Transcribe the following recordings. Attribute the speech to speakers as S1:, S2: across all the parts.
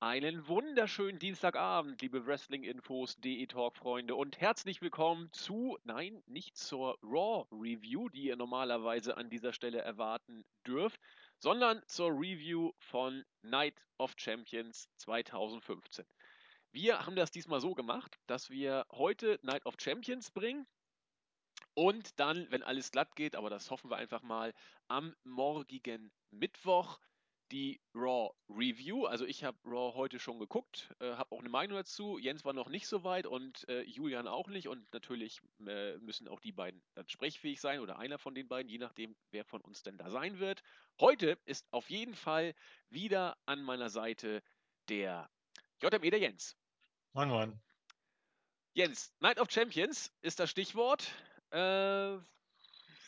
S1: Einen wunderschönen Dienstagabend, liebe Wrestling-Infos, DE Talk-Freunde und herzlich willkommen zu, nein, nicht zur Raw-Review, die ihr normalerweise an dieser Stelle erwarten dürft, sondern zur Review von Night of Champions 2015. Wir haben das diesmal so gemacht, dass wir heute Night of Champions bringen und dann, wenn alles glatt geht, aber das hoffen wir einfach mal, am morgigen Mittwoch die Raw Review. Also ich habe Raw heute schon geguckt, äh, habe auch eine Meinung dazu. Jens war noch nicht so weit und äh, Julian auch nicht. Und natürlich äh, müssen auch die beiden dann sprechfähig sein oder einer von den beiden, je nachdem, wer von uns denn da sein wird. Heute ist auf jeden Fall wieder an meiner Seite der JME der Jens.
S2: Moin, moin.
S1: Jens, Night of Champions ist das Stichwort.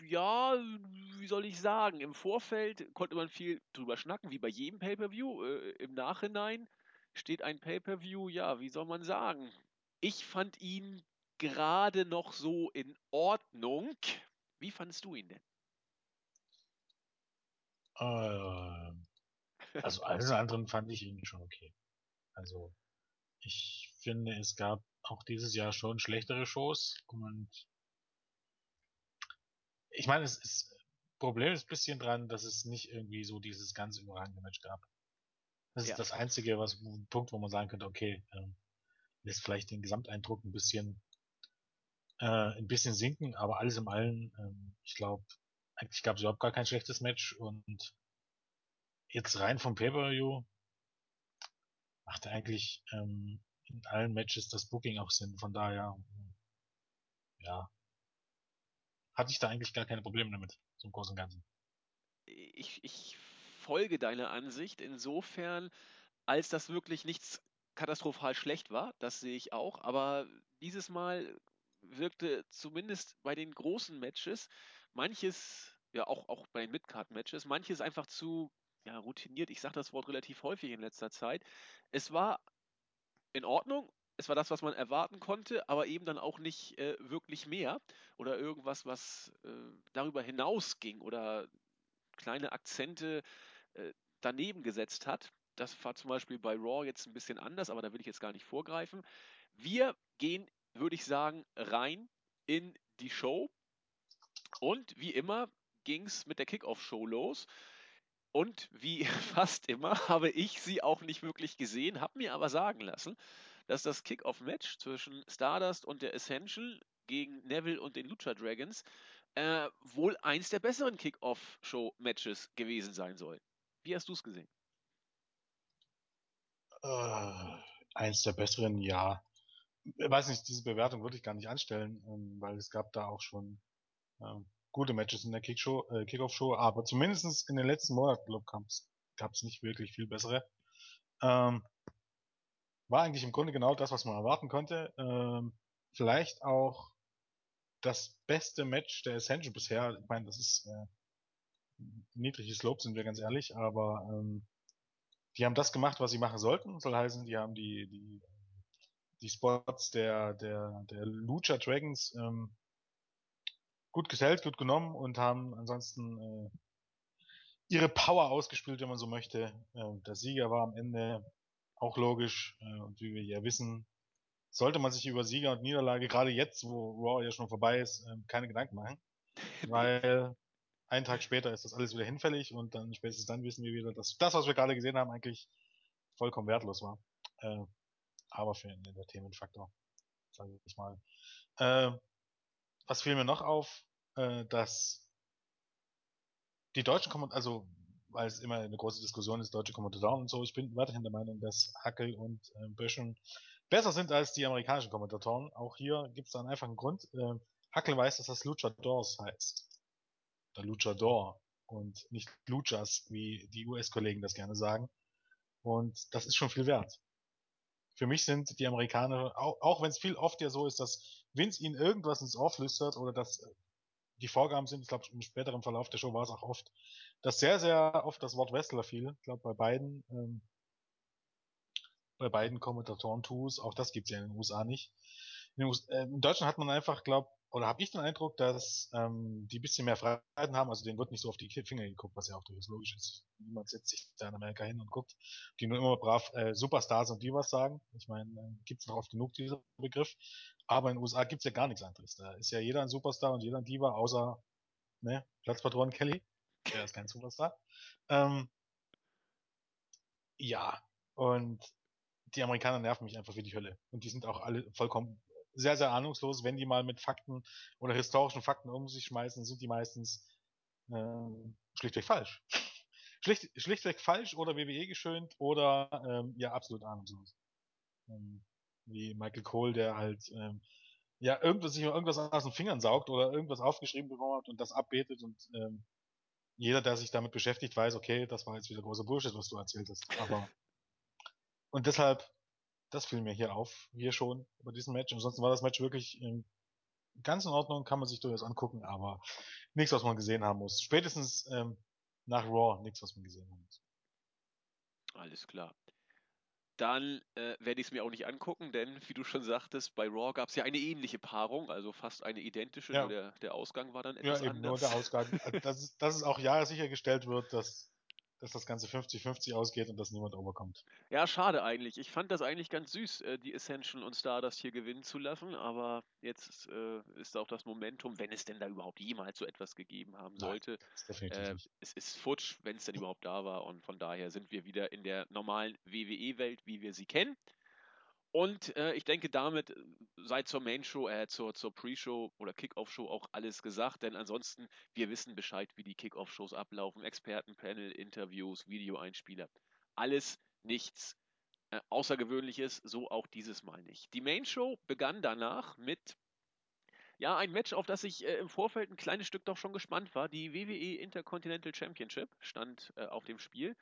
S1: Ja, wie soll ich sagen, im Vorfeld konnte man viel drüber schnacken, wie bei jedem Pay-per-View. Äh, Im Nachhinein steht ein Pay-per-View, ja, wie soll man sagen? Ich fand ihn gerade noch so in Ordnung. Wie fandest du ihn denn?
S2: Äh, also alles anderen fand ich ihn schon okay. Also ich finde, es gab auch dieses Jahr schon schlechtere Shows und ich meine, es ist Problem ist ein bisschen dran, dass es nicht irgendwie so dieses ganz überragende Match gab. Das
S1: Ja.
S2: ist das einzige, was ein Punkt, wo man sagen könnte, okay, ähm, lässt vielleicht den Gesamteindruck ein bisschen äh, ein bisschen sinken, aber alles im allen, ähm, ich glaube, eigentlich gab es überhaupt gar kein schlechtes Match und jetzt rein vom Pay-Per-View macht eigentlich ähm, in allen Matches das Booking auch Sinn. Von daher, ja, hatte ich da eigentlich gar keine Probleme damit, zum Großen und Ganzen.
S1: ich, ich folge deiner Ansicht insofern, als das wirklich nichts katastrophal schlecht war. Das sehe ich auch. Aber dieses Mal wirkte zumindest bei den großen Matches manches, ja auch, auch bei den Midcard-Matches, manches einfach zu ja, routiniert. Ich sage das Wort relativ häufig in letzter Zeit. Es war in Ordnung. Es war das, was man erwarten konnte, aber eben dann auch nicht äh, wirklich mehr oder irgendwas, was äh, darüber hinausging oder kleine Akzente äh, daneben gesetzt hat. Das war zum Beispiel bei Raw jetzt ein bisschen anders, aber da will ich jetzt gar nicht vorgreifen. Wir gehen, würde ich sagen, rein in die Show. Und wie immer ging es mit der Kickoff-Show los. Und wie fast immer habe ich sie auch nicht wirklich gesehen, habe mir aber sagen lassen, dass das Kickoff-Match zwischen Stardust und der Essential gegen Neville und den Lucha Dragons äh, wohl eins der besseren Kickoff-Show-Matches gewesen sein soll. Wie hast du es gesehen?
S2: Äh, eins der besseren, ja. Ich weiß nicht, diese Bewertung würde ich gar nicht anstellen, ähm, weil es gab da auch schon ähm, gute Matches in der Kickshow, äh, Kickoff-Show, aber zumindest in den letzten Monaten, glaube ich, gab es nicht wirklich viel bessere. Ähm, war eigentlich im Grunde genau das, was man erwarten konnte. Ähm, vielleicht auch das beste Match der Essential bisher. Ich meine, das ist äh, niedriges Lob, sind wir ganz ehrlich, aber ähm, die haben das gemacht, was sie machen sollten. Soll heißen, die haben die, die, die Spots der, der, der Lucha Dragons ähm, gut gesellt, gut genommen und haben ansonsten äh, ihre Power ausgespielt, wenn man so möchte. Äh, der Sieger war am Ende auch logisch äh, und wie wir ja wissen, sollte man sich über Sieger und Niederlage, gerade jetzt, wo Raw ja schon vorbei ist, äh, keine Gedanken machen. Weil einen Tag später ist das alles wieder hinfällig und dann spätestens dann wissen wir wieder, dass das, was wir gerade gesehen haben, eigentlich vollkommen wertlos war. Äh, aber für den Entertainment-Faktor, sage ich mal. Äh, was fiel mir noch auf, äh, dass die deutschen Kommentatoren, also weil es immer eine große Diskussion ist, deutsche Kommentatoren und so, ich bin weiterhin der Meinung, dass Hackel und äh, Böschen besser sind als die amerikanischen Kommentatoren. Auch hier gibt es einen einfachen Grund. Äh, Hackel weiß, dass das Luchadors heißt. Oder Luchador und nicht Luchas, wie die US-Kollegen das gerne sagen. Und das ist schon viel wert. Für mich sind die Amerikaner, auch, auch wenn es viel oft ja so ist, dass Vince ihnen irgendwas ins Ohr flüstert oder dass die Vorgaben sind, ich glaube im späteren Verlauf der Show war es auch oft, dass sehr, sehr oft das Wort Wrestler fiel. Ich glaube bei beiden, ähm, bei beiden Kommentatoren-Tools, auch das gibt's ja in den USA nicht. In, äh, in Deutschland hat man einfach, glaube oder habe ich den Eindruck, dass ähm, die bisschen mehr Freiheiten haben, also denen wird nicht so auf die Finger geguckt, was ja auch durchaus logisch ist. Niemand setzt sich da in Amerika hin und guckt, die nur immer brav äh, Superstars und Divas sagen. Ich meine, äh, gibt es noch oft genug dieser Begriff. Aber in den USA gibt's ja gar nichts anderes. Da ist ja jeder ein Superstar und jeder ein Diva, außer ne, Platzpatron Kelly. Der ist kein Superstar. Ähm, ja, und die Amerikaner nerven mich einfach wie die Hölle. Und die sind auch alle vollkommen sehr, sehr ahnungslos. Wenn die mal mit Fakten oder historischen Fakten um sich schmeißen, sind die meistens ähm, schlichtweg falsch. Schlicht, schlichtweg falsch oder WWE geschönt oder ähm, ja absolut ahnungslos. Ähm, wie Michael Cole, der halt ähm, ja irgendwas sich irgendwas aus den Fingern saugt oder irgendwas aufgeschrieben bekommen hat und das abbetet und ähm, jeder, der sich damit beschäftigt, weiß, okay, das war jetzt wieder großer Bullshit, was du erzählt hast. Aber und deshalb das fiel mir hier auf, hier schon, bei diesem Match. Ansonsten war das Match wirklich ähm, ganz in Ordnung, kann man sich durchaus angucken, aber nichts, was man gesehen haben muss. Spätestens ähm, nach Raw nichts, was man gesehen haben muss.
S1: Alles klar. Dann äh, werde ich es mir auch nicht angucken, denn wie du schon sagtest, bei Raw gab es ja eine ähnliche Paarung, also fast eine identische, ja. nur der, der Ausgang war dann etwas
S2: ja, eben
S1: anders.
S2: Nur der Ausgang. Dass, es, dass es auch ja sichergestellt wird, dass dass das Ganze 50-50 ausgeht und dass niemand overkommt.
S1: Ja, schade eigentlich. Ich fand das eigentlich ganz süß, äh, die Ascension und Stardust hier gewinnen zu lassen, aber jetzt äh, ist auch das Momentum, wenn es denn da überhaupt jemals so etwas gegeben haben sollte.
S2: Nein, äh,
S1: es ist futsch, wenn es denn überhaupt da war und von daher sind wir wieder in der normalen WWE-Welt, wie wir sie kennen. Und äh, ich denke, damit äh, sei zur Main-Show, äh, zur, zur Pre-Show oder Kick-Off-Show auch alles gesagt, denn ansonsten, wir wissen Bescheid, wie die Kick-Off-Shows ablaufen. Expertenpanel, Interviews, Videoeinspieler. Alles nichts äh, Außergewöhnliches, so auch dieses Mal nicht. Die Main-Show begann danach mit ja, ein Match, auf das ich äh, im Vorfeld ein kleines Stück doch schon gespannt war. Die WWE Intercontinental Championship stand äh, auf dem Spiel.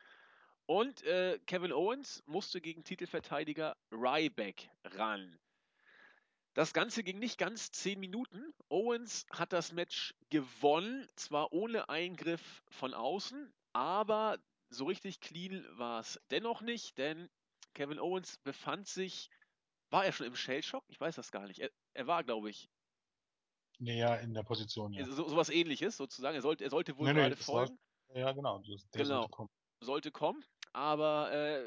S1: Und äh, Kevin Owens musste gegen Titelverteidiger Ryback ran. Das Ganze ging nicht ganz 10 Minuten. Owens hat das Match gewonnen, zwar ohne Eingriff von außen, aber so richtig clean war es dennoch nicht, denn Kevin Owens befand sich, war er schon im Shellshock? Ich weiß das gar nicht. Er, er war, glaube ich.
S2: Naja, in der Position, ja.
S1: So, sowas ähnliches sozusagen. Er sollte, er sollte wohl nee, gerade nee, folgen.
S2: War, ja, genau. Der
S1: genau. Sollte kommen. Sollte kommen aber äh,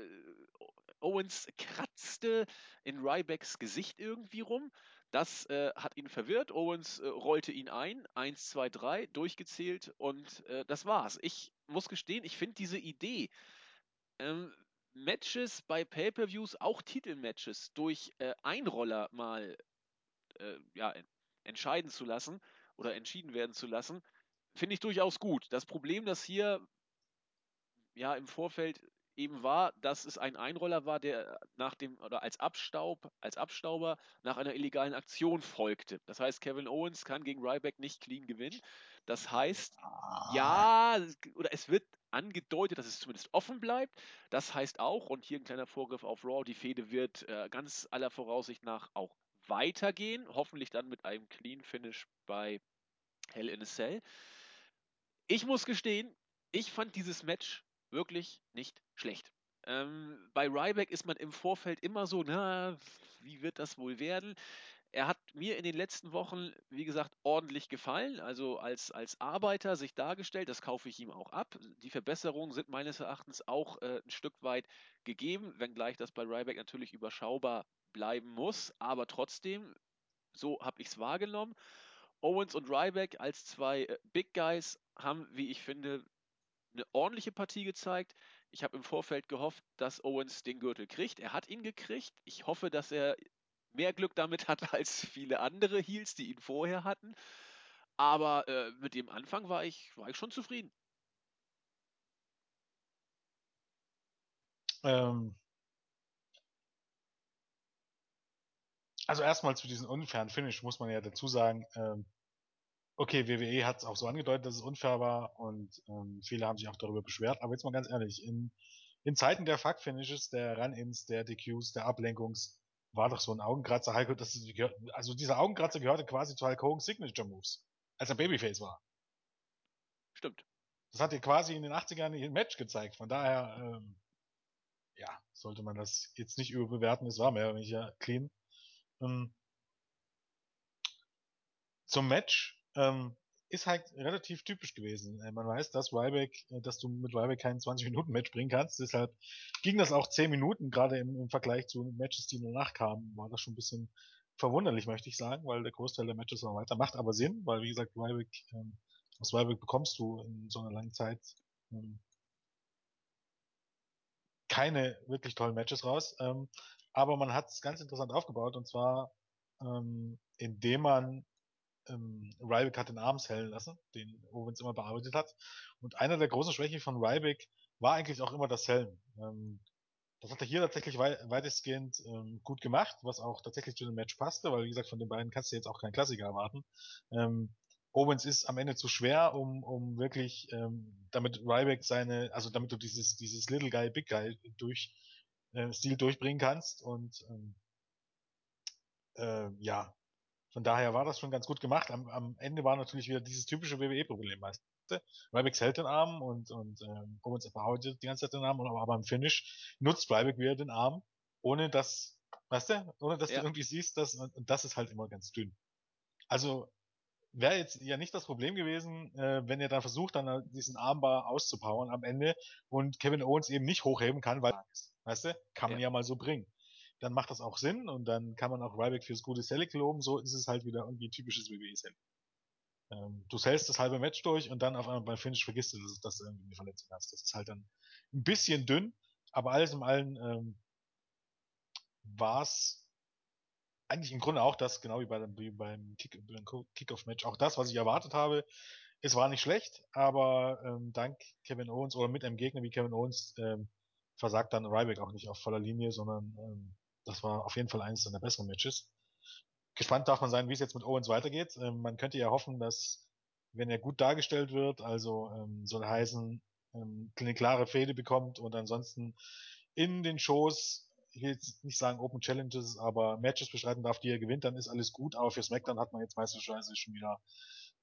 S1: Owens kratzte in Rybacks Gesicht irgendwie rum. Das äh, hat ihn verwirrt. Owens äh, rollte ihn ein. Eins, zwei, drei, durchgezählt und äh, das war's. Ich muss gestehen, ich finde diese Idee, ähm, Matches bei Pay-Per-Views, auch Titelmatches, durch äh, Einroller mal äh, ja, entscheiden zu lassen oder entschieden werden zu lassen, finde ich durchaus gut. Das Problem, das hier ja im Vorfeld eben war, dass es ein Einroller war, der nach dem oder als Abstaub, als Abstauber nach einer illegalen Aktion folgte. Das heißt, Kevin Owens kann gegen Ryback nicht clean gewinnen. Das heißt, ja, oder es wird angedeutet, dass es zumindest offen bleibt. Das heißt auch, und hier ein kleiner Vorgriff auf Raw, die Fehde wird äh, ganz aller Voraussicht nach auch weitergehen. Hoffentlich dann mit einem Clean Finish bei Hell in a Cell. Ich muss gestehen, ich fand dieses Match wirklich nicht schlecht. Ähm, bei Ryback ist man im Vorfeld immer so, na, wie wird das wohl werden? Er hat mir in den letzten Wochen, wie gesagt, ordentlich gefallen, also als, als Arbeiter sich dargestellt, das kaufe ich ihm auch ab. Die Verbesserungen sind meines Erachtens auch äh, ein Stück weit gegeben, wenngleich das bei Ryback natürlich überschaubar bleiben muss, aber trotzdem, so habe ich es wahrgenommen. Owens und Ryback als zwei äh, Big Guys haben, wie ich finde, eine ordentliche Partie gezeigt. Ich habe im Vorfeld gehofft, dass Owens den Gürtel kriegt. Er hat ihn gekriegt. Ich hoffe, dass er mehr Glück damit hat als viele andere Heels, die ihn vorher hatten. Aber äh, mit dem Anfang war ich, war ich schon zufrieden.
S2: Ähm also erstmal zu diesem unfairen Finish muss man ja dazu sagen, ähm, okay, WWE hat es auch so angedeutet, dass es unfair war und ähm, viele haben sich auch darüber beschwert. Aber jetzt mal ganz ehrlich, in, in Zeiten der Fuck-Finishes, der Run-Ins, der DQs, der Ablenkungs, war doch so ein Augenkratzer. Hulk, das ist, also dieser Augenkratzer gehörte quasi zu Hulk Hogan's Signature Moves, als er Babyface war.
S1: Stimmt.
S2: Das hat er quasi in den 80ern im Match gezeigt. Von daher, ähm, ja, sollte man das jetzt nicht überbewerten. Es war mehr oder weniger clean. Ähm, zum Match. Ähm, ist halt relativ typisch gewesen. Äh, man weiß, dass Ryback, äh, dass du mit Ryback keinen 20-Minuten-Match bringen kannst. Deshalb ging das auch 10 Minuten, gerade im, im Vergleich zu Matches, die danach kamen, war das schon ein bisschen verwunderlich, möchte ich sagen, weil der Großteil der Matches noch weiter macht aber Sinn, weil wie gesagt, Ryback, ähm, aus Ryback bekommst du in so einer langen Zeit ähm, keine wirklich tollen Matches raus. Ähm, aber man hat es ganz interessant aufgebaut und zwar ähm, indem man ähm, Ryback hat den Arm hellen lassen, den Owens immer bearbeitet hat. Und einer der großen Schwächen von Ryback war eigentlich auch immer das Hellen. Ähm, das hat er hier tatsächlich wei weitestgehend ähm, gut gemacht, was auch tatsächlich zu dem Match passte, weil wie gesagt, von den beiden kannst du jetzt auch keinen Klassiker erwarten. Ähm, Owens ist am Ende zu schwer, um, um wirklich, ähm, damit Ryback seine, also damit du dieses, dieses Little Guy, Big Guy durch äh, Stil durchbringen kannst und ähm, äh, ja, von daher war das schon ganz gut gemacht. Am, am Ende war natürlich wieder dieses typische WWE-Problem, weißt du? Ryback hält den Arm und, und ähm, Owens behauptet die ganze Zeit den Arm, aber, aber im Finish nutzt Ryback wieder den Arm, ohne dass, weißt du, ohne dass
S1: Ja.
S2: du irgendwie siehst, dass, und das ist halt immer ganz dünn. Also wäre jetzt ja nicht das Problem gewesen, äh, wenn er dann versucht, dann halt diesen Armbar auszupowern am Ende und Kevin Owens eben nicht hochheben kann, weil, weißt du, kann man
S1: Ja.
S2: ja mal so bringen. Dann macht das auch Sinn und dann kann man auch Ryback fürs gute Select loben, so ist es halt wieder irgendwie typisches WWE-Select. Ähm, du hältst das halbe Match durch und dann auf einmal beim Finish vergisst du, dass, dass du irgendwie eine Verletzung hast. Das ist halt dann ein bisschen dünn, aber alles in allem ähm, war es eigentlich im Grunde auch das, genau wie, bei wie beim Kickoff-Match, auch das, was ich erwartet habe. Es war nicht schlecht, aber ähm, dank Kevin Owens oder mit einem Gegner wie Kevin Owens ähm, versagt dann Ryback auch nicht auf voller Linie, sondern ähm, das war auf jeden Fall eines seiner besseren Matches. Gespannt darf man sein, wie es jetzt mit Owens weitergeht. Ähm, man könnte ja hoffen, dass, wenn er gut dargestellt wird, also ähm, soll heißen, ähm, eine klare Fehde bekommt und ansonsten in den Shows, ich will jetzt nicht sagen Open Challenges, aber Matches bestreiten darf, die er gewinnt, dann ist alles gut. Aber für SmackDown hat man jetzt beispielsweise schon wieder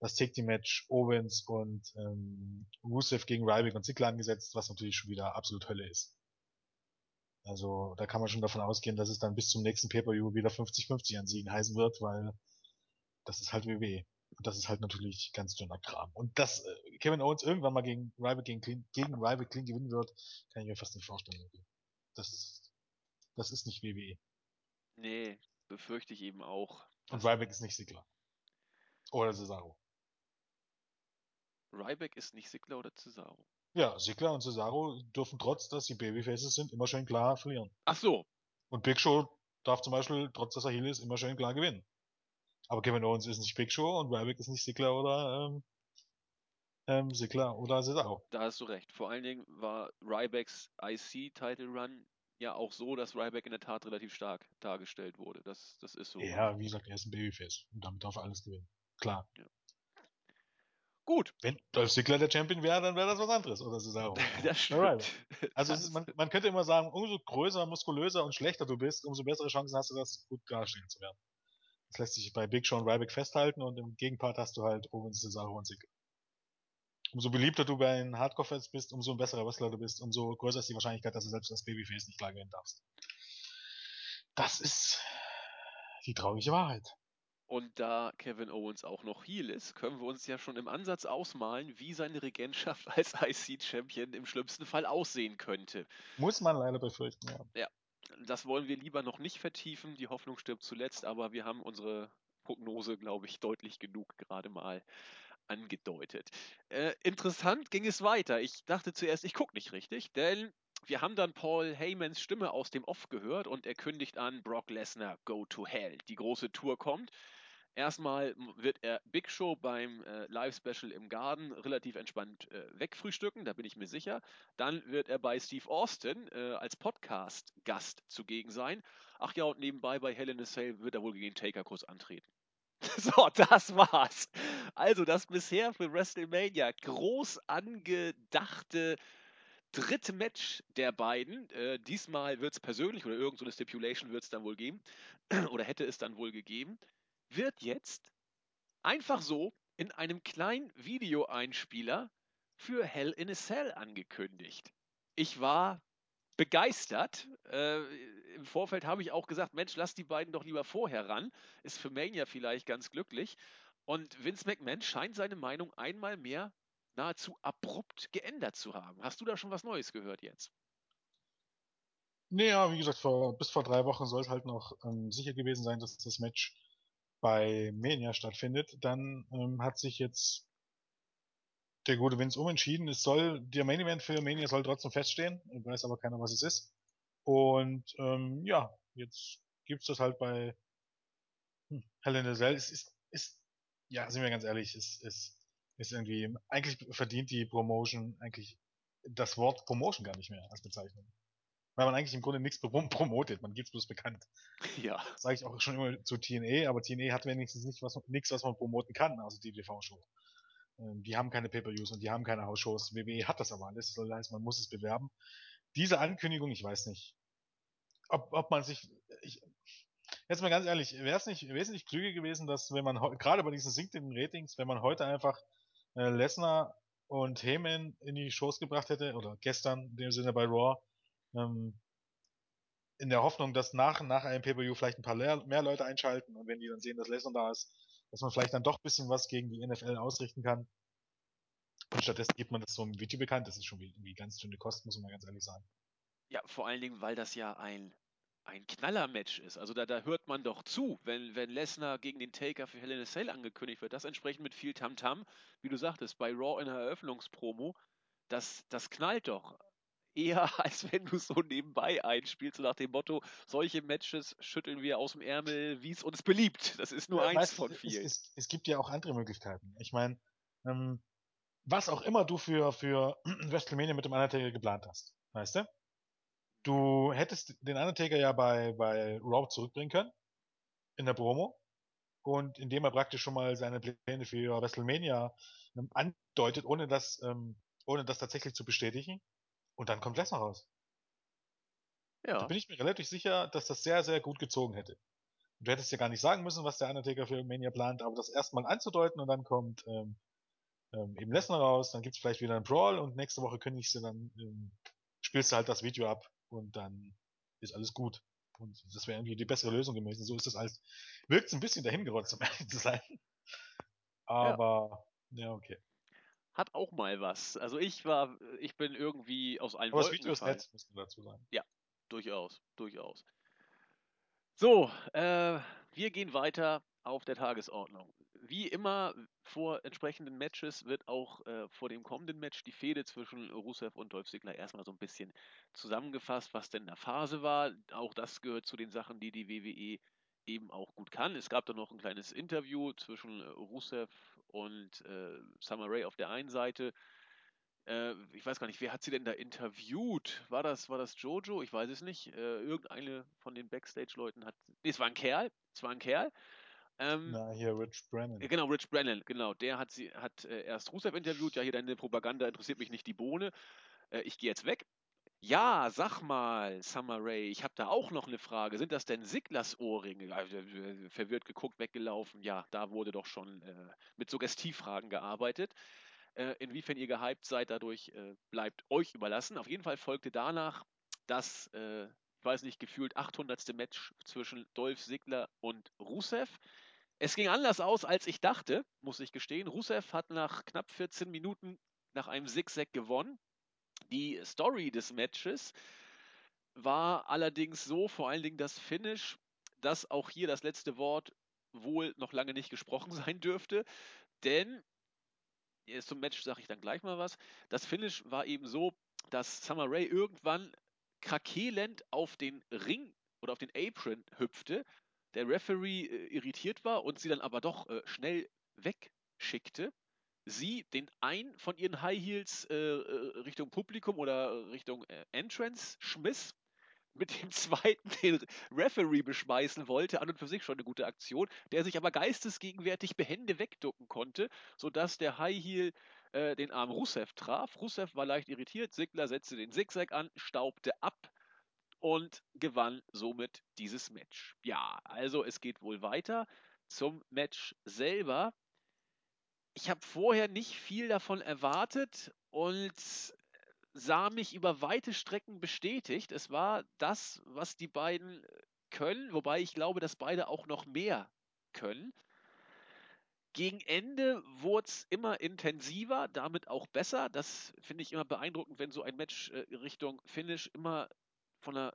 S2: das Take Team Match Owens und ähm, Rusev gegen Ryback und Ziggler angesetzt, was natürlich schon wieder absolut Hölle ist. Also da kann man schon davon ausgehen, dass es dann bis zum nächsten Pay-Per-View wieder 50-50 an Siegen heißen wird, weil das ist halt WWE. Und das ist halt natürlich ganz dünner Kram. Und dass äh, Kevin Owens irgendwann mal gegen Ryback gegen, Clean, gegen Ryback Clean gewinnen wird, kann ich mir fast nicht vorstellen. Das ist, das ist nicht WWE.
S1: Nee, befürchte ich eben auch.
S2: Und Ryback ist nicht Sigler. Oder Cesaro.
S1: Ryback ist nicht Sigler oder Cesaro.
S2: Ja, Sigler und Cesaro dürfen trotz, dass sie Babyfaces sind, immer schön klar verlieren.
S1: Ach so,
S2: Und Big Show darf zum Beispiel, trotz dass er Heel ist, immer schön klar gewinnen. Aber Kevin Owens ist nicht Big Show und Ryback ist nicht Sigler oder ähm, ähm, Sigler oder Cesaro.
S1: da hast du recht. Vor allen Dingen war Rybacks IC-Title Run ja auch so, dass Ryback in der Tat relativ stark dargestellt wurde. Das, das ist so.
S2: Ja, wie gesagt, er ist ein Babyface und damit darf er alles gewinnen. Klar.
S1: Gut,
S2: Wenn Dolph Ziggler der Champion wäre, dann wäre das was anderes oder Cesaro.
S1: das stimmt.
S2: Also
S1: Das-
S2: ist, man, man könnte immer sagen, umso größer, muskulöser und schlechter du bist, umso bessere Chancen hast du, das gut darstellen zu werden. Das lässt sich bei Big Show und Ryback festhalten und im Gegenpart hast du halt Owens, Cesaro und Ziggler. Umso beliebter du bei den Hardcore-Fans bist, umso ein besserer Wrestler du bist, umso größer ist die Wahrscheinlichkeit, dass du selbst als Babyface nicht klar gewinnen darfst. Das ist die traurige Wahrheit.
S1: Und da Kevin Owens auch noch Heel ist, können wir uns ja schon im Ansatz ausmalen, wie seine Regentschaft als IC-Champion im schlimmsten Fall aussehen könnte.
S2: Muss man leider befürchten, ja.
S1: Das wollen wir lieber noch nicht vertiefen. Die Hoffnung stirbt zuletzt, aber wir haben unsere Prognose, glaube ich, deutlich genug gerade mal angedeutet. Äh, interessant ging es weiter. Ich dachte zuerst, ich gucke nicht richtig, denn wir haben dann Paul Heymans Stimme aus dem Off gehört und er kündigt an, Brock Lesnar, go to hell. Die große Tour kommt. Erstmal wird er Big Show beim äh, Live-Special im Garden relativ entspannt äh, wegfrühstücken, da bin ich mir sicher. Dann wird er bei Steve Austin äh, als Podcast-Gast zugegen sein. Ach ja, und nebenbei bei Hell in a Cell wird er wohl gegen Taker kurz antreten. So, das war's. Also das bisher für WrestleMania groß angedachte dritte Match der beiden. Äh, diesmal wird es persönlich oder irgendeine so Stipulation wird es dann wohl geben. oder hätte es dann wohl gegeben. Wird jetzt einfach so in einem kleinen Videoeinspieler für Hell in a Cell angekündigt. Ich war begeistert. Äh, Im Vorfeld habe ich auch gesagt, Mensch, lass die beiden doch lieber vorher ran. Ist für Mania vielleicht ganz glücklich. Und Vince McMahon scheint seine Meinung einmal mehr nahezu abrupt geändert zu haben. Hast du da schon was Neues gehört jetzt?
S2: Naja, wie gesagt, vor, bis vor drei Wochen soll es halt noch ähm, sicher gewesen sein, dass das Match bei Mania stattfindet. Dann ähm, hat sich jetzt der gute Vince umentschieden. Es soll, der Main Event für Mania soll trotzdem feststehen. Weiß aber keiner, was es ist. Und ähm, ja, jetzt gibt's das halt bei hm, Hell in a. Es ist, ist, ja, sind wir ganz ehrlich, es ist, ist irgendwie, eigentlich verdient die Promotion eigentlich das Wort Promotion gar nicht mehr als Bezeichnung. Weil man eigentlich im Grunde nichts promotet, man gibt's bloß bekannt.
S1: Ja.
S2: Sage ich auch schon immer zu TNA, aber TNA hat wenigstens nicht was, nichts, was man promoten kann, also die TV-Show. Ähm, die haben keine Pay-Per-Views und die haben keine Hausshows. WWE hat das aber alles. Das heißen, man muss es bewerben. Diese Ankündigung, ich weiß nicht, ob, ob man sich, ich, jetzt mal ganz ehrlich, wäre es nicht wesentlich klüger gewesen, dass wenn man gerade bei diesen sinkenden Ratings, wenn man heute einfach äh, Lesnar und Heyman in die Shows gebracht hätte oder gestern in dem Sinne bei Raw, ähm, in der Hoffnung, dass nach, nach einem Pay-Per-View vielleicht ein paar mehr Leute einschalten und wenn die dann sehen, dass Lesnar da ist, dass man vielleicht dann doch ein bisschen was gegen die NFL ausrichten kann. Und stattdessen gibt man das so im Video bekannt. Das ist schon irgendwie ganz schöne Kosten, muss man ganz ehrlich sagen.
S1: Ja, vor allen Dingen, weil das ja ein, ein Knaller-Match ist. Also da, da hört man doch zu, wenn, wenn Lesnar gegen den Taker für Hell Cell angekündigt wird. Das entsprechend mit viel Tamtam, -Tam, wie du sagtest, bei Raw in der Eröffnungspromo. Das, das knallt doch eher, als wenn du so nebenbei einspielst, so nach dem Motto, solche Matches schütteln wir aus dem Ärmel, wie es uns beliebt. Das ist nur ja, eins weißt, von vielen.
S2: Es, es, es, gibt ja auch andere Möglichkeiten. Ich meine, ähm, was auch immer du für, für WrestleMania mit dem Undertaker geplant hast, weißt du? Du hättest den Undertaker ja bei, bei Raw zurückbringen können, in der Promo, und indem er praktisch schon mal seine Pläne für WrestleMania ähm, andeutet, ohne das, ähm, ohne das tatsächlich zu bestätigen, und dann kommt Lesnar raus. Ja. Da bin ich mir relativ sicher, dass das sehr, sehr gut gezogen hätte. du hättest ja gar nicht sagen müssen, was der Undertaker für Mania plant, aber das erstmal anzudeuten und dann kommt ähm, ähm, eben Lesnar raus, dann gibt's vielleicht wieder einen Brawl und nächste Woche kündigst du dann, ähm, spielst du halt das Video ab und dann ist alles gut. Und das wäre irgendwie die bessere Lösung gewesen. So ist das alles. Wirkt ein bisschen dahingerotzt, um ehrlich zu sein. Aber, ja, ja okay
S1: hat auch mal was. Also ich war, ich bin irgendwie aus allen
S2: Aber Wolken das Video ist nett, muss man dazu sagen.
S1: Ja, durchaus, durchaus. So, äh, wir gehen weiter auf der Tagesordnung. Wie immer vor entsprechenden Matches wird auch äh, vor dem kommenden Match die Fehde zwischen Rusev und Dolph Ziggler erstmal so ein bisschen zusammengefasst, was denn in der Phase war. Auch das gehört zu den Sachen, die die WWE eben auch gut kann. Es gab da noch ein kleines Interview zwischen Rusev und äh, Summer Rae auf der einen Seite. Äh, ich weiß gar nicht, wer hat sie denn da interviewt? War das, war das Jojo? Ich weiß es nicht. Äh, irgendeine von den Backstage-Leuten hat. Nee, es war ein Kerl. Es war ein Kerl.
S2: Ähm, Na, hier Rich Brennan.
S1: Genau, Rich Brennan, genau. Der hat sie, hat äh, erst Rusev interviewt. Ja, hier deine Propaganda interessiert mich nicht die Bohne. Äh, ich gehe jetzt weg. Ja, sag mal, Summer Ray, ich habe da auch noch eine Frage. Sind das denn Siglas Ohrringe? Äh, verwirrt geguckt, weggelaufen. Ja, da wurde doch schon äh, mit Suggestivfragen gearbeitet. Äh, inwiefern ihr gehypt seid, dadurch äh, bleibt euch überlassen. Auf jeden Fall folgte danach das, äh, ich weiß nicht, gefühlt 800. Match zwischen Dolph Sigler und Rusev. Es ging anders aus, als ich dachte, muss ich gestehen. Rusev hat nach knapp 14 Minuten nach einem Zigzag gewonnen. Die Story des Matches war allerdings so, vor allen Dingen das Finish, dass auch hier das letzte Wort wohl noch lange nicht gesprochen sein dürfte, denn zum Match sage ich dann gleich mal was. Das Finish war eben so, dass Summer Rae irgendwann krakelend auf den Ring oder auf den Apron hüpfte, der Referee äh, irritiert war und sie dann aber doch äh, schnell wegschickte sie den einen von ihren High Heels äh, äh Richtung Publikum oder Richtung äh, Entrance schmiss, mit dem zweiten den Referee beschmeißen wollte, an und für sich schon eine gute Aktion, der sich aber geistesgegenwärtig behende wegducken konnte, sodass der High Heel äh, den Arm Rusev traf. Rusev war leicht irritiert, Sigler setzte den Zigzag an, staubte ab und gewann somit dieses Match. Ja, also es geht wohl weiter zum Match selber ich habe vorher nicht viel davon erwartet und sah mich über weite Strecken bestätigt. Es war das, was die beiden können, wobei ich glaube, dass beide auch noch mehr können. Gegen Ende wurde es immer intensiver, damit auch besser. Das finde ich immer beeindruckend, wenn so ein Match äh, Richtung Finish immer von der